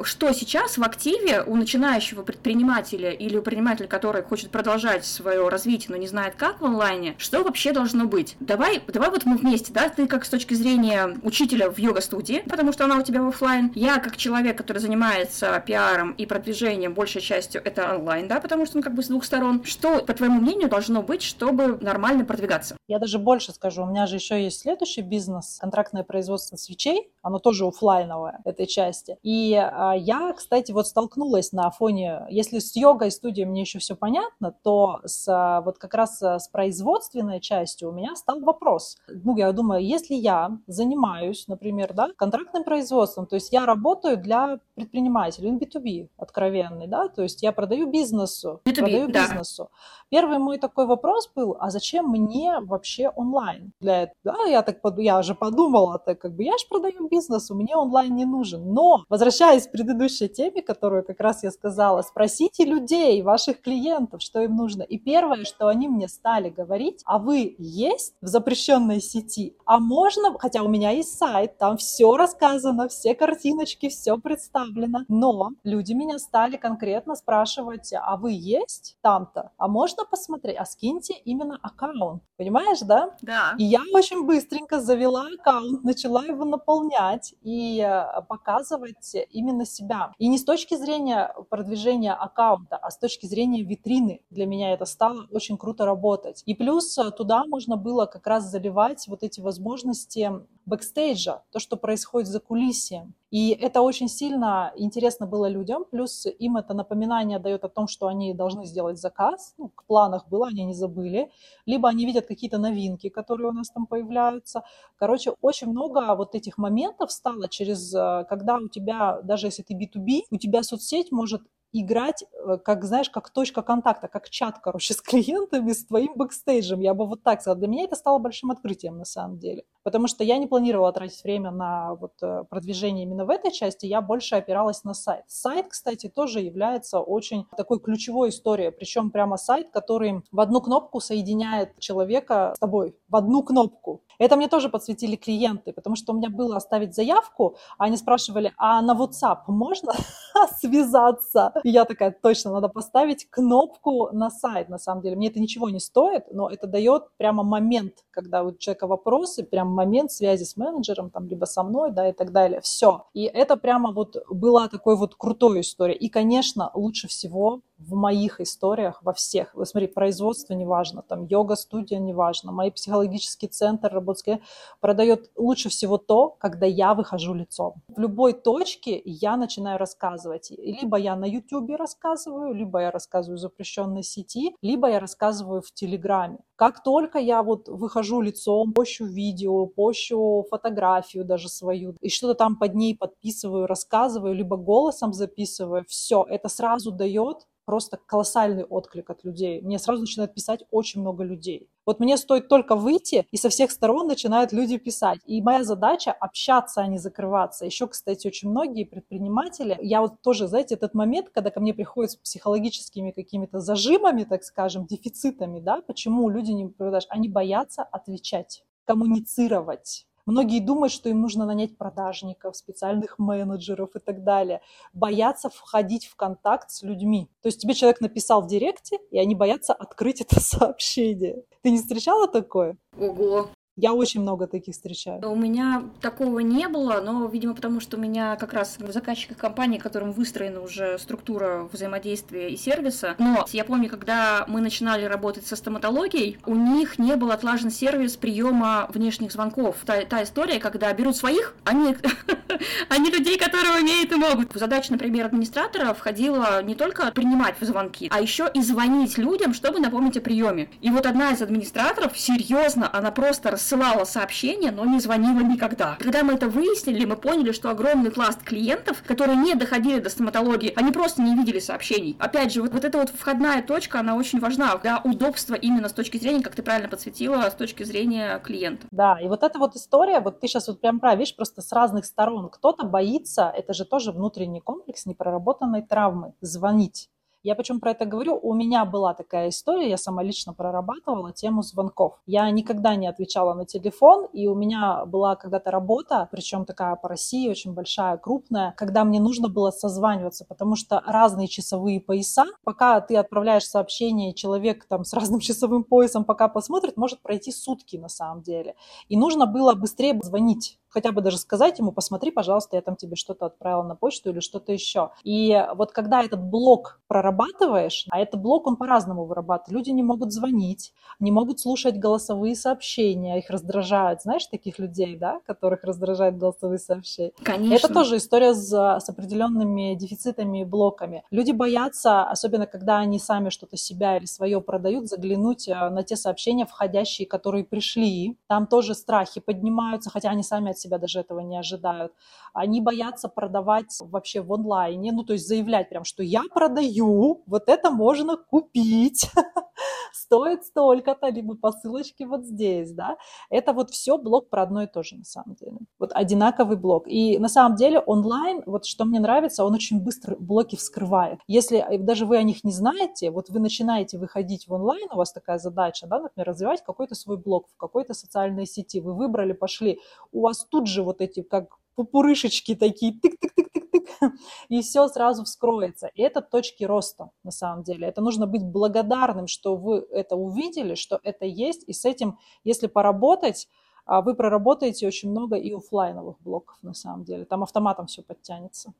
Speaker 1: что сейчас в активе у начинающего предпринимателя или у предпринимателя, который хочет продолжать свое развитие, но не знает как в онлайне, что вообще должно быть? Давай, давай вот мы вместе, да, ты как с точки зрения учителя в йога-студии, потому что она у тебя в офлайн, я как человек, который занимается пиаром и продвижением, большей частью это онлайн, да, потому что он как бы с двух сторон. Что, по твоему мнению, должно быть, чтобы нормально продвигаться?
Speaker 2: Я даже больше скажу, у меня же еще есть следующий бизнес, контрактное производство свечей, оно тоже офлайновое этой части. И а, я, кстати, вот столкнулась на фоне, если с йогой студией мне еще все понятно, то с, а, вот как раз а, с производственной частью у меня стал вопрос. Ну, я думаю, если я занимаюсь, например, да, контрактным производством, то есть я работаю для предпринимателей, B2B откровенный, да, то есть я продаю бизнесу, B2B, продаю да. бизнесу. Первый мой такой вопрос был, а зачем мне вообще онлайн? Для этого, да, я так, я же подумала, так как бы я же продаю бизнесу, мне онлайн не нужен. Но, возвращаясь к предыдущей теме, которую как раз я сказала, спросите людей, ваших клиентов, что им нужно. И первое, что они мне стали говорить, а вы есть в запрещенной сети? А можно, хотя у меня есть сайт, там все рассказано, все картиночки, все представлено, но люди меня стали конкретно спрашивать, а вы есть там-то? А можно посмотреть, а скиньте именно аккаунт. Понимаешь, да?
Speaker 1: Да.
Speaker 2: И я очень быстренько завела аккаунт, начала его наполнять и э, показывать именно себя. И не с точки зрения продвижения аккаунта, а с точки зрения витрины. Для меня это стало очень круто работать. И плюс э, туда можно было как раз заливать вот эти возможности бэкстейджа, то, что происходит за кулисьем. И это очень сильно интересно было людям, плюс им это напоминание дает о том, что они должны сделать заказ, ну, в планах было, они не забыли, либо они видят какие-то новинки, которые у нас там появляются. Короче, очень много вот этих моментов стало через, э, когда у тебя, даже если ты B2B, у тебя соцсеть может играть, э, как, знаешь, как точка контакта, как чат, короче, [LAUGHS] с клиентами, с твоим бэкстейджем. Я бы вот так сказала. Для меня это стало большим открытием, на самом деле. Потому что я не планировала тратить время на вот э, продвижение именно в этой части, я больше опиралась на сайт. Сайт, кстати, тоже является очень такой ключевой историей, причем прямо сайт, который в одну кнопку соединяет человека с тобой, в одну кнопку. Это мне тоже подсветили клиенты, потому что у меня было оставить заявку, а они спрашивали, а на WhatsApp можно [LAUGHS] связаться? И я такая, точно, надо поставить кнопку на сайт, на самом деле. Мне это ничего не стоит, но это дает прямо момент, когда у человека вопросы, прям момент связи с менеджером, там, либо со мной, да, и так далее. Все. И это прямо вот была такой вот крутой история. И, конечно, лучше всего в моих историях, во всех. Вот смотри, производство неважно, там йога-студия неважно, мой психологический центр работский продает лучше всего то, когда я выхожу лицом. В любой точке я начинаю рассказывать. Либо я на YouTube рассказываю, либо я рассказываю в запрещенной сети, либо я рассказываю в Телеграме. Как только я вот выхожу лицом, пощу видео, пощу фотографию даже свою, и что-то там под ней подписываю, рассказываю, либо голосом записываю, все, это сразу дает просто колоссальный отклик от людей. Мне сразу начинает писать очень много людей. Вот мне стоит только выйти, и со всех сторон начинают люди писать. И моя задача общаться, а не закрываться. Еще, кстати, очень многие предприниматели, я вот тоже, знаете, этот момент, когда ко мне приходят с психологическими какими-то зажимами, так скажем, дефицитами, да, почему люди не продаж, они боятся отвечать коммуницировать. Многие думают, что им нужно нанять продажников, специальных менеджеров и так далее. Боятся входить в контакт с людьми. То есть тебе человек написал в директе, и они боятся открыть это [LAUGHS] сообщение. Ты не встречала такое?
Speaker 1: Ого,
Speaker 2: я очень много таких встречаю.
Speaker 1: У меня такого не было, но, видимо, потому что у меня как раз в заказчиках компании, которым выстроена уже структура взаимодействия и сервиса. Но я помню, когда мы начинали работать со стоматологией, у них не был отлажен сервис приема внешних звонков. Та, та история, когда берут своих, они, [LAUGHS] они людей, которые умеют и могут. В задачу, например, администратора входило не только принимать звонки, а еще и звонить людям, чтобы напомнить о приеме. И вот одна из администраторов, серьезно, она просто рассылала сообщения, но не звонила никогда. Когда мы это выяснили, мы поняли, что огромный пласт клиентов, которые не доходили до стоматологии, они просто не видели сообщений. Опять же, вот, вот эта вот входная точка, она очень важна для удобства именно с точки зрения, как ты правильно подсветила, с точки зрения клиента.
Speaker 2: Да, и вот эта вот история, вот ты сейчас вот прям прав, видишь, просто с разных сторон. Кто-то боится, это же тоже внутренний комплекс непроработанной травмы, звонить. Я почему про это говорю? У меня была такая история, я сама лично прорабатывала тему звонков. Я никогда не отвечала на телефон, и у меня была когда-то работа, причем такая по России, очень большая, крупная, когда мне нужно было созваниваться, потому что разные часовые пояса, пока ты отправляешь сообщение, человек там с разным [LAUGHS] часовым поясом пока посмотрит, может пройти сутки на самом деле. И нужно было быстрее звонить хотя бы даже сказать ему, посмотри, пожалуйста, я там тебе что-то отправила на почту или что-то еще. И вот когда этот блок прорабатываешь, а этот блок, он по-разному вырабатывает. Люди не могут звонить, не могут слушать голосовые сообщения, их раздражают. Знаешь таких людей, да, которых раздражают голосовые сообщения?
Speaker 1: Конечно.
Speaker 2: Это тоже история с, с определенными дефицитами и блоками. Люди боятся, особенно когда они сами что-то себя или свое продают, заглянуть э, на те сообщения входящие, которые пришли. Там тоже страхи поднимаются, хотя они сами от себя даже этого не ожидают. Они боятся продавать вообще в онлайне, ну, то есть заявлять прям, что я продаю, вот это можно купить, [LAUGHS] стоит столько-то, либо по ссылочке вот здесь, да. Это вот все блок про одно и то же на самом деле. Вот одинаковый блок. И на самом деле онлайн, вот что мне нравится, он очень быстро блоки вскрывает. Если э, даже вы о них не знаете, вот вы начинаете выходить в онлайн, у вас такая задача, да, например, развивать какой-то свой блог в какой-то социальной сети, вы выбрали, пошли, у вас тут же вот эти как пупурышечки такие, тык-тык-тык-тык-тык, [LAUGHS] и все сразу вскроется. И это точки роста, на самом деле. Это нужно быть благодарным, что вы это увидели, что это есть, и с этим, если поработать, а, вы проработаете очень много и офлайновых блоков, на самом деле. Там автоматом все подтянется.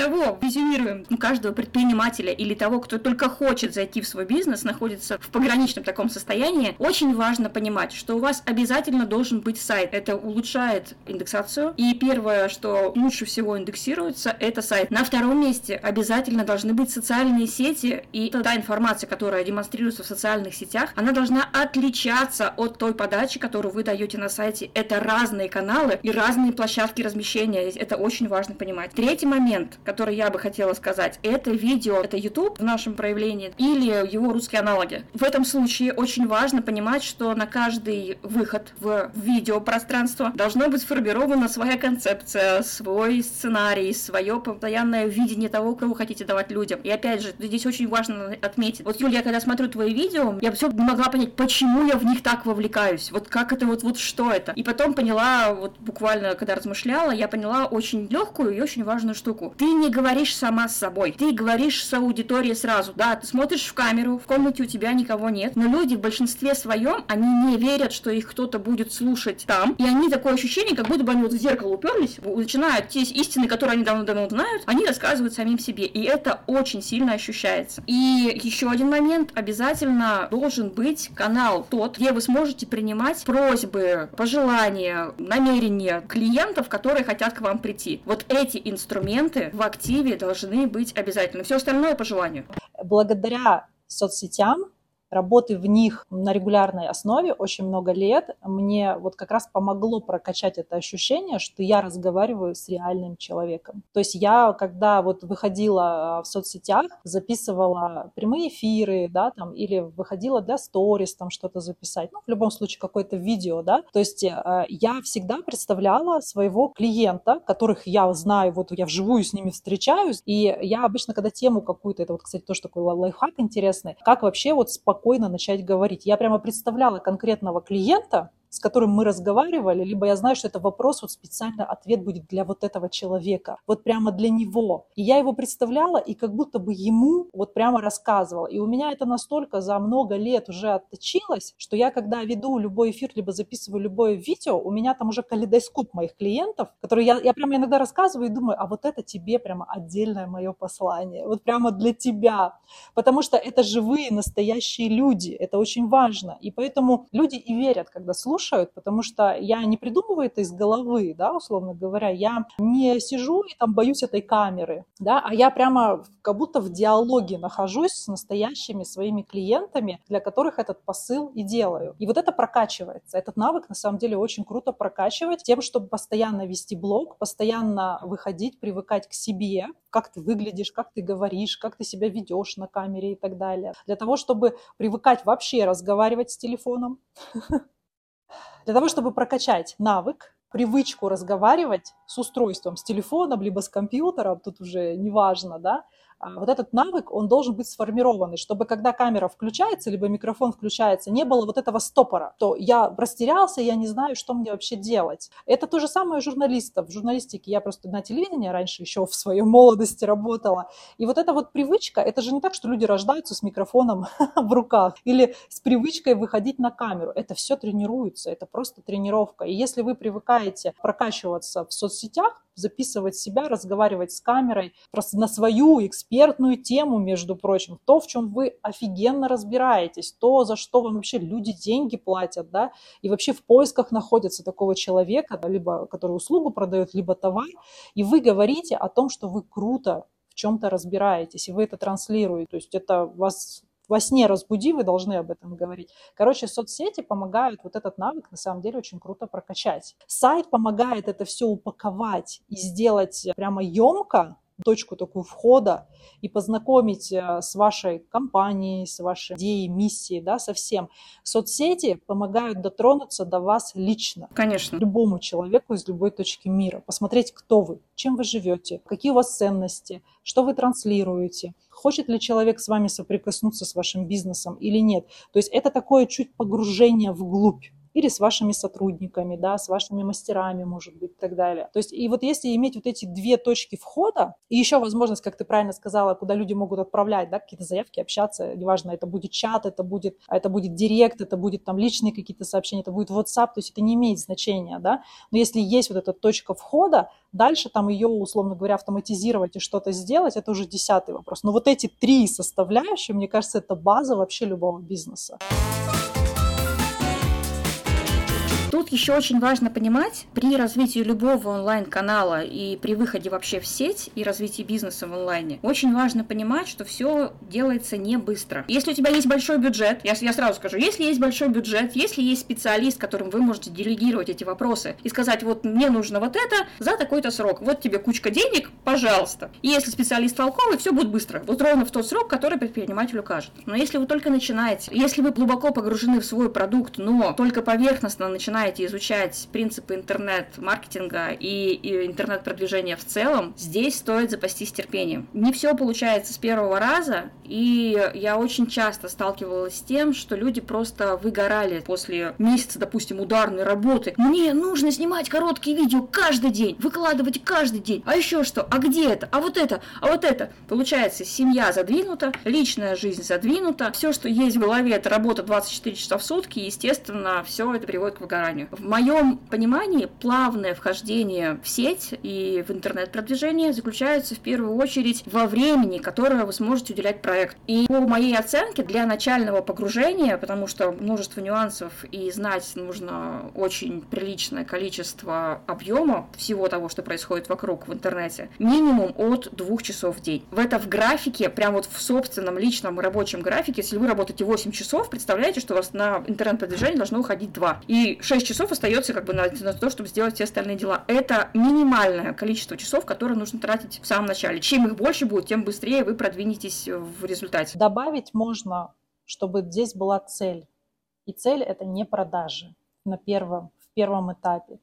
Speaker 1: Итого, резюмируем, у каждого предпринимателя или того, кто только хочет зайти в свой бизнес, находится в пограничном таком состоянии, очень важно понимать, что у вас обязательно должен быть сайт. Это улучшает индексацию. И первое, что лучше всего индексируется, это сайт. На втором месте обязательно должны быть социальные сети, и та информация, которая демонстрируется в социальных сетях, она должна отличаться от той подачи, которую вы даете на сайте. Это разные каналы и разные площадки размещения. Это очень важно понимать. Третий момент который я бы хотела сказать, это видео, это YouTube в нашем проявлении или его русские аналоги. В этом случае очень важно понимать, что на каждый выход в видеопространство должна быть сформирована своя концепция, свой сценарий, свое постоянное видение того, кого вы хотите давать людям. И опять же, здесь очень важно отметить. Вот, Юля, я когда смотрю твои видео, я все не могла понять, почему я в них так вовлекаюсь. Вот как это, вот, вот что это. И потом поняла, вот буквально, когда размышляла, я поняла очень легкую и очень важную штуку. Ты не говоришь сама с собой, ты говоришь с аудиторией сразу, да, ты смотришь в камеру, в комнате у тебя никого нет, но люди в большинстве своем, они не верят, что их кто-то будет слушать там, и они такое ощущение, как будто бы они вот в зеркало уперлись, начинают те истины, которые они давно-давно знают, они рассказывают самим себе, и это очень сильно ощущается. И еще один момент, обязательно должен быть канал тот, где вы сможете принимать просьбы, пожелания, намерения клиентов, которые хотят к вам прийти. Вот эти инструменты в активе должны быть обязательно. Все остальное по желанию.
Speaker 2: Благодаря соцсетям работы в них на регулярной основе очень много лет, мне вот как раз помогло прокачать это ощущение, что я разговариваю с реальным человеком. То есть я, когда вот выходила а, в соцсетях, записывала прямые эфиры, да, там, или выходила для сторис, там, что-то записать, ну, в любом случае, какое-то видео, да, то есть э, я всегда представляла своего клиента, которых я знаю, вот я вживую с ними встречаюсь, и я обычно, когда тему какую-то, это вот, кстати, тоже такой лайфхак интересный, как вообще вот спокойно спокойно начать говорить. Я прямо представляла конкретного клиента, с которым мы разговаривали, либо я знаю, что это вопрос, вот специально ответ будет для вот этого человека, вот прямо для него. И я его представляла, и как будто бы ему вот прямо рассказывала. И у меня это настолько за много лет уже отточилось, что я, когда веду любой эфир, либо записываю любое видео, у меня там уже калейдоскоп моих клиентов, которые я, я прямо иногда рассказываю и думаю, а вот это тебе прямо отдельное мое послание, вот прямо для тебя. Потому что это живые, настоящие люди, это очень важно. И поэтому люди и верят, когда слушают, слушают, потому что я не придумываю это из головы, да, условно говоря, я не сижу и там боюсь этой камеры, да, а я прямо как будто в диалоге нахожусь с настоящими своими клиентами, для которых этот посыл и делаю. И вот это прокачивается. Этот навык на самом деле очень круто прокачивать тем, чтобы постоянно вести блог, постоянно выходить, привыкать к себе, как ты выглядишь, как ты говоришь, как ты себя ведешь на камере и так далее. Для того, чтобы привыкать вообще разговаривать с телефоном, [LAUGHS] для того, чтобы прокачать навык, привычку разговаривать с устройством, с телефоном, либо с компьютером, тут уже неважно, да, вот этот навык, он должен быть сформированный, чтобы когда камера включается, либо микрофон включается, не было вот этого стопора, то я растерялся, я не знаю, что мне вообще делать. Это то же самое у журналистов. В журналистике я просто на телевидении раньше еще в своей молодости работала. И вот эта вот привычка, это же не так, что люди рождаются с микрофоном [LAUGHS] в руках или с привычкой выходить на камеру. Это все тренируется, это просто тренировка. И если вы привыкаете прокачиваться в соцсетях, записывать себя, разговаривать с камерой просто на свою экспертную тему, между прочим, то, в чем вы офигенно разбираетесь, то, за что вам вообще люди деньги платят, да, и вообще в поисках находится такого человека, либо который услугу продает, либо товар, и вы говорите о том, что вы круто в чем-то разбираетесь, и вы это транслируете, то есть это вас во сне разбуди, вы должны об этом говорить. Короче, соцсети помогают вот этот навык на самом деле очень круто прокачать. Сайт помогает это все упаковать и сделать прямо емко, точку такую входа и познакомить э, с вашей компанией, с вашей идеей, миссией, да, со всем. Соцсети помогают дотронуться до вас лично.
Speaker 1: Конечно.
Speaker 2: Любому человеку из любой точки мира. Посмотреть, кто вы, чем вы живете, какие у вас ценности, что вы транслируете, хочет ли человек с вами соприкоснуться с вашим бизнесом или нет. То есть это такое чуть погружение вглубь или с вашими сотрудниками, да, с вашими мастерами, может быть, и так далее. То есть, и вот если иметь вот эти две точки входа, и еще возможность, как ты правильно сказала, куда люди могут отправлять, да, какие-то заявки, общаться, неважно, это будет чат, это будет, это будет директ, это будет там личные какие-то сообщения, это будет WhatsApp, то есть это не имеет значения, да, но если есть вот эта точка входа, дальше там ее, условно говоря, автоматизировать и что-то сделать, это уже десятый вопрос. Но вот эти три составляющие, мне кажется, это база вообще любого бизнеса.
Speaker 1: Тут еще очень важно понимать, при развитии любого онлайн-канала и при выходе вообще в сеть и развитии бизнеса в онлайне, очень важно понимать, что все делается не быстро. Если у тебя есть большой бюджет, я, я сразу скажу, если есть большой бюджет, если есть специалист, которым вы можете делегировать эти вопросы и сказать, вот мне нужно вот это за такой-то срок, вот тебе кучка денег, пожалуйста. И если специалист толковый, все будет быстро, вот ровно в тот срок, который предпринимателю кажет. Но если вы только начинаете, если вы глубоко погружены в свой продукт, но только поверхностно начинаете начинаете изучать принципы интернет-маркетинга и, и интернет-продвижения в целом, здесь стоит запастись терпением. Не все получается с первого раза, и я очень часто сталкивалась с тем, что люди просто выгорали после месяца, допустим, ударной работы. Мне нужно снимать короткие видео каждый день, выкладывать каждый день. А еще что? А где это? А вот это? А вот это? Получается, семья задвинута, личная жизнь задвинута, все, что есть в голове, это работа 24 часа в сутки, и, естественно, все это приводит к выгоранию выгоранию. В моем понимании плавное вхождение в сеть и в интернет-продвижение заключается в первую очередь во времени, которое вы сможете уделять проекту. И по моей оценке для начального погружения, потому что множество нюансов и знать нужно очень приличное количество объема всего того, что происходит вокруг в интернете, минимум от двух часов в день. В это в графике, прям вот в собственном личном рабочем графике, если вы работаете 8 часов, представляете, что у вас на интернет-продвижение должно уходить 2. И 6 6 часов остается как бы на, на то, чтобы сделать все остальные дела. Это минимальное количество часов, которые нужно тратить в самом начале. Чем их больше будет, тем быстрее вы продвинетесь в результате.
Speaker 2: Добавить можно, чтобы здесь была цель. И цель это не продажи на первом, в первом этапе.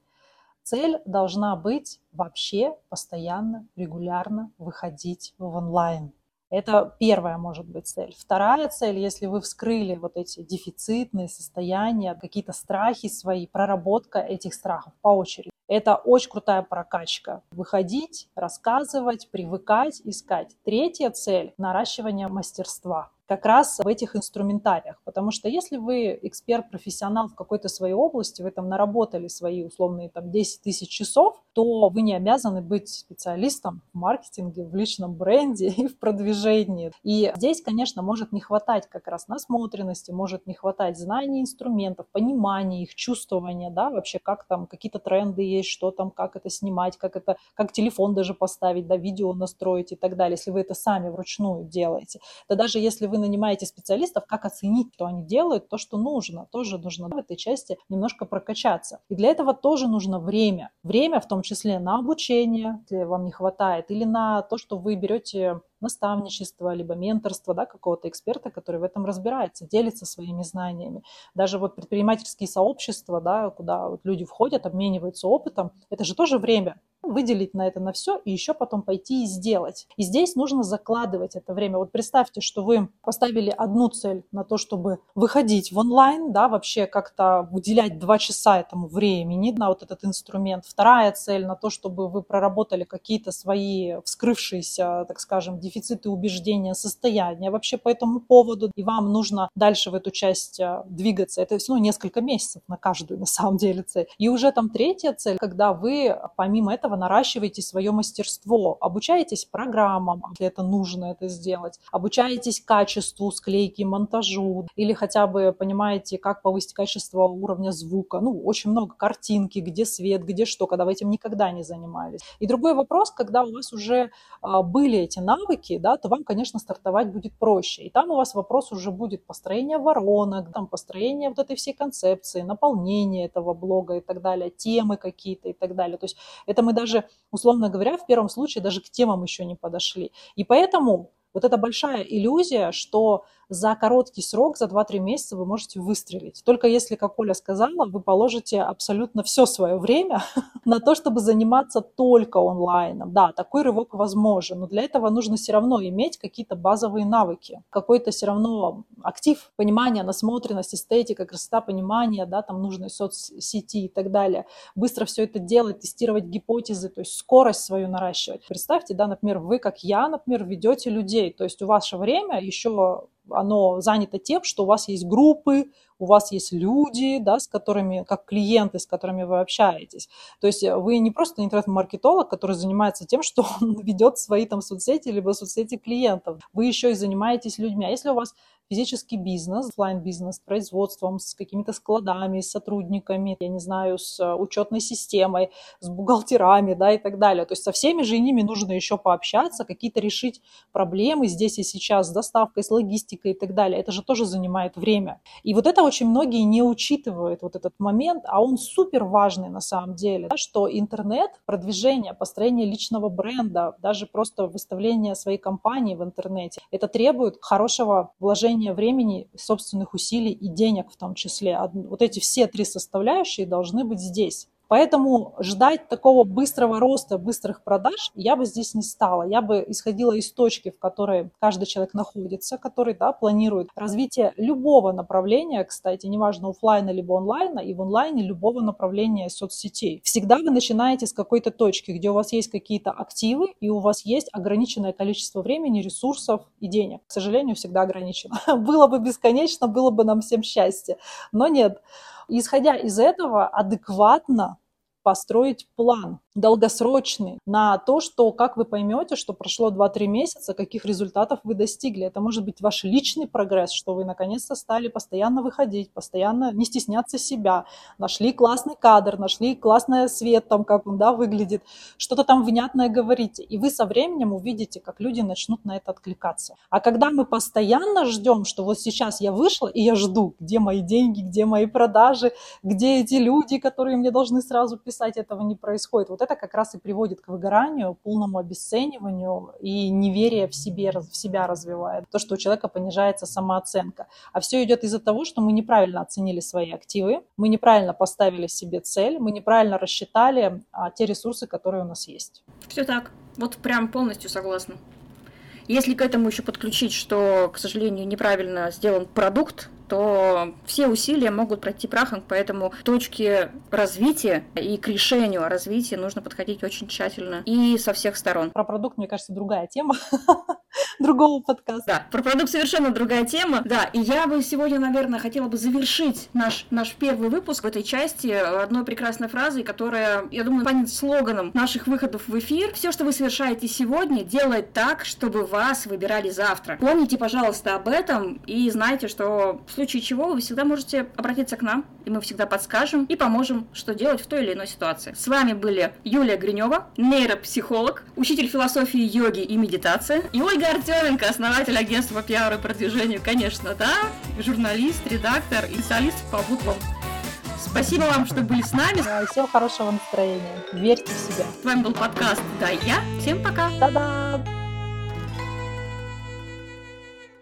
Speaker 2: Цель должна быть вообще постоянно, регулярно выходить в онлайн. Это первая может быть цель. Вторая цель, если вы вскрыли вот эти дефицитные состояния, какие-то страхи свои, проработка этих страхов по очереди. Это очень крутая прокачка. Выходить, рассказывать, привыкать, искать. Третья цель – наращивание мастерства как раз в этих инструментариях. Потому что если вы эксперт-профессионал в какой-то своей области, вы там наработали свои условные там 10 тысяч часов, то вы не обязаны быть специалистом в маркетинге, в личном бренде [LAUGHS] и в продвижении. И здесь, конечно, может не хватать как раз насмотренности, может не хватать знаний инструментов, понимания их, чувствования, да, вообще как там какие-то тренды есть, что там, как это снимать, как это, как телефон даже поставить, да, видео настроить и так далее. Если вы это сами вручную делаете, то даже если вы нанимаете специалистов, как оценить, что они делают, то, что нужно. Тоже нужно в этой части немножко прокачаться. И для этого тоже нужно время. Время в том числе на обучение, если вам не хватает, или на то, что вы берете наставничество, либо менторство да, какого-то эксперта, который в этом разбирается, делится своими знаниями. Даже вот предпринимательские сообщества, да, куда вот люди входят, обмениваются опытом, это же тоже время выделить на это на все и еще потом пойти и сделать. И здесь нужно закладывать это время. Вот представьте, что вы поставили одну цель на то, чтобы выходить в онлайн, да, вообще как-то уделять два часа этому времени на вот этот инструмент. Вторая цель на то, чтобы вы проработали какие-то свои вскрывшиеся, так скажем, дефициты убеждения, состояния вообще по этому поводу. И вам нужно дальше в эту часть а, двигаться. Это ну, несколько месяцев на каждую на самом деле цель. И уже там третья цель, когда вы помимо этого наращиваете свое мастерство, обучаетесь программам, если это нужно это сделать, обучаетесь качеству склейки, монтажу, или хотя бы понимаете, как повысить качество уровня звука. Ну, очень много картинки, где свет, где что, когда вы этим никогда не занимались. И другой вопрос, когда у вас уже а, были эти навыки, да, то вам, конечно, стартовать будет проще. И там у вас вопрос уже будет построение воронок, там построение вот этой всей концепции, наполнение этого блога и так далее, темы какие-то и так далее. То есть это мы даже, условно говоря, в первом случае даже к темам еще не подошли. И поэтому вот эта большая иллюзия, что за короткий срок, за 2-3 месяца вы можете выстрелить. Только если, как Оля сказала, вы положите абсолютно все свое время [LAUGHS] на то, чтобы заниматься только онлайном. Да, такой рывок возможен, но для этого нужно все равно иметь какие-то базовые навыки, какой-то все равно актив, понимание, насмотренность, эстетика, красота, понимание, да, там нужной соцсети и так далее. Быстро все это делать, тестировать гипотезы, то есть скорость свою наращивать. Представьте, да, например, вы, как я, например, ведете людей, то есть у ваше время еще оно занято тем, что у вас есть группы, у вас есть люди, да, с которыми, как клиенты, с которыми вы общаетесь. То есть вы не просто интернет-маркетолог, который занимается тем, [LAUGHS] что он ведет свои там соцсети, либо соцсети клиентов. Вы еще и занимаетесь людьми. А если у вас физический бизнес, офлайн-бизнес, производством, с какими-то складами, с сотрудниками, я не знаю, с э, учетной системой, с бухгалтерами, да, и так далее. То есть со всеми же ними нужно еще пообщаться, какие-то решить проблемы здесь и сейчас с доставкой, с логистикой и так далее. Это же тоже занимает время. И вот это очень многие не учитывают, вот этот момент, а он супер важный на самом деле, да, что интернет, продвижение, построение личного бренда, даже просто выставление своей компании в интернете, это требует хорошего вложения времени, собственных усилий и денег в том числе. Вот эти все три составляющие должны быть здесь. Поэтому ждать такого быстрого роста, быстрых продаж я бы здесь не стала. Я бы исходила из точки, в которой каждый человек находится, который да, планирует развитие любого направления, кстати, неважно офлайна либо онлайна, и в онлайне любого направления соцсетей. Всегда вы начинаете с какой-то точки, где у вас есть какие-то активы, и у вас есть ограниченное количество времени, ресурсов и денег. К сожалению, всегда ограничено. [LAUGHS] Было бы бесконечно, было бы нам всем счастье. Но нет. Исходя из этого, адекватно построить план долгосрочный на то, что как вы поймете, что прошло 2-3 месяца, каких результатов вы достигли. Это может быть ваш личный прогресс, что вы наконец-то стали постоянно выходить, постоянно не стесняться себя, нашли классный кадр, нашли классный свет, там, как он да, выглядит, что-то там внятное говорите. И вы со временем увидите, как люди начнут на это откликаться. А когда мы постоянно ждем, что вот сейчас я вышла, и я жду, где мои деньги, где мои продажи, где эти люди, которые мне должны сразу писать, этого не происходит. Вот это как раз и приводит к выгоранию, полному обесцениванию и неверие в, себе, в себя развивает. То, что у человека понижается самооценка. А все идет из-за того, что мы неправильно оценили свои активы, мы неправильно поставили себе цель, мы неправильно рассчитали а, те ресурсы, которые у нас есть.
Speaker 1: Все так. Вот прям полностью согласна. Если к этому еще подключить, что, к сожалению, неправильно сделан продукт, то все усилия могут пройти прахом, поэтому точки развития и к решению о развитии нужно подходить очень тщательно и со всех сторон.
Speaker 2: Про продукт, мне кажется, другая тема [LAUGHS] другого подкаста.
Speaker 1: Да, про продукт совершенно другая тема. Да, и я бы сегодня, наверное, хотела бы завершить наш, наш первый выпуск в этой части одной прекрасной фразой, которая, я думаю, станет слоганом наших выходов в эфир. Все, что вы совершаете сегодня, делает так, чтобы вас выбирали завтра. Помните, пожалуйста, об этом и знайте, что случае чего вы всегда можете обратиться к нам, и мы всегда подскажем и поможем, что делать в той или иной ситуации. С вами были Юлия Гринева, нейропсихолог, учитель философии йоги и медитации, и Ольга Артеменко, основатель агентства по пиару и продвижению, конечно, да, журналист, редактор и специалист по буквам. Спасибо вам, что были с нами.
Speaker 2: Всем хорошего настроения. Верьте в себя.
Speaker 1: С вами был подкаст «Да, я». Всем пока.
Speaker 2: Та-да!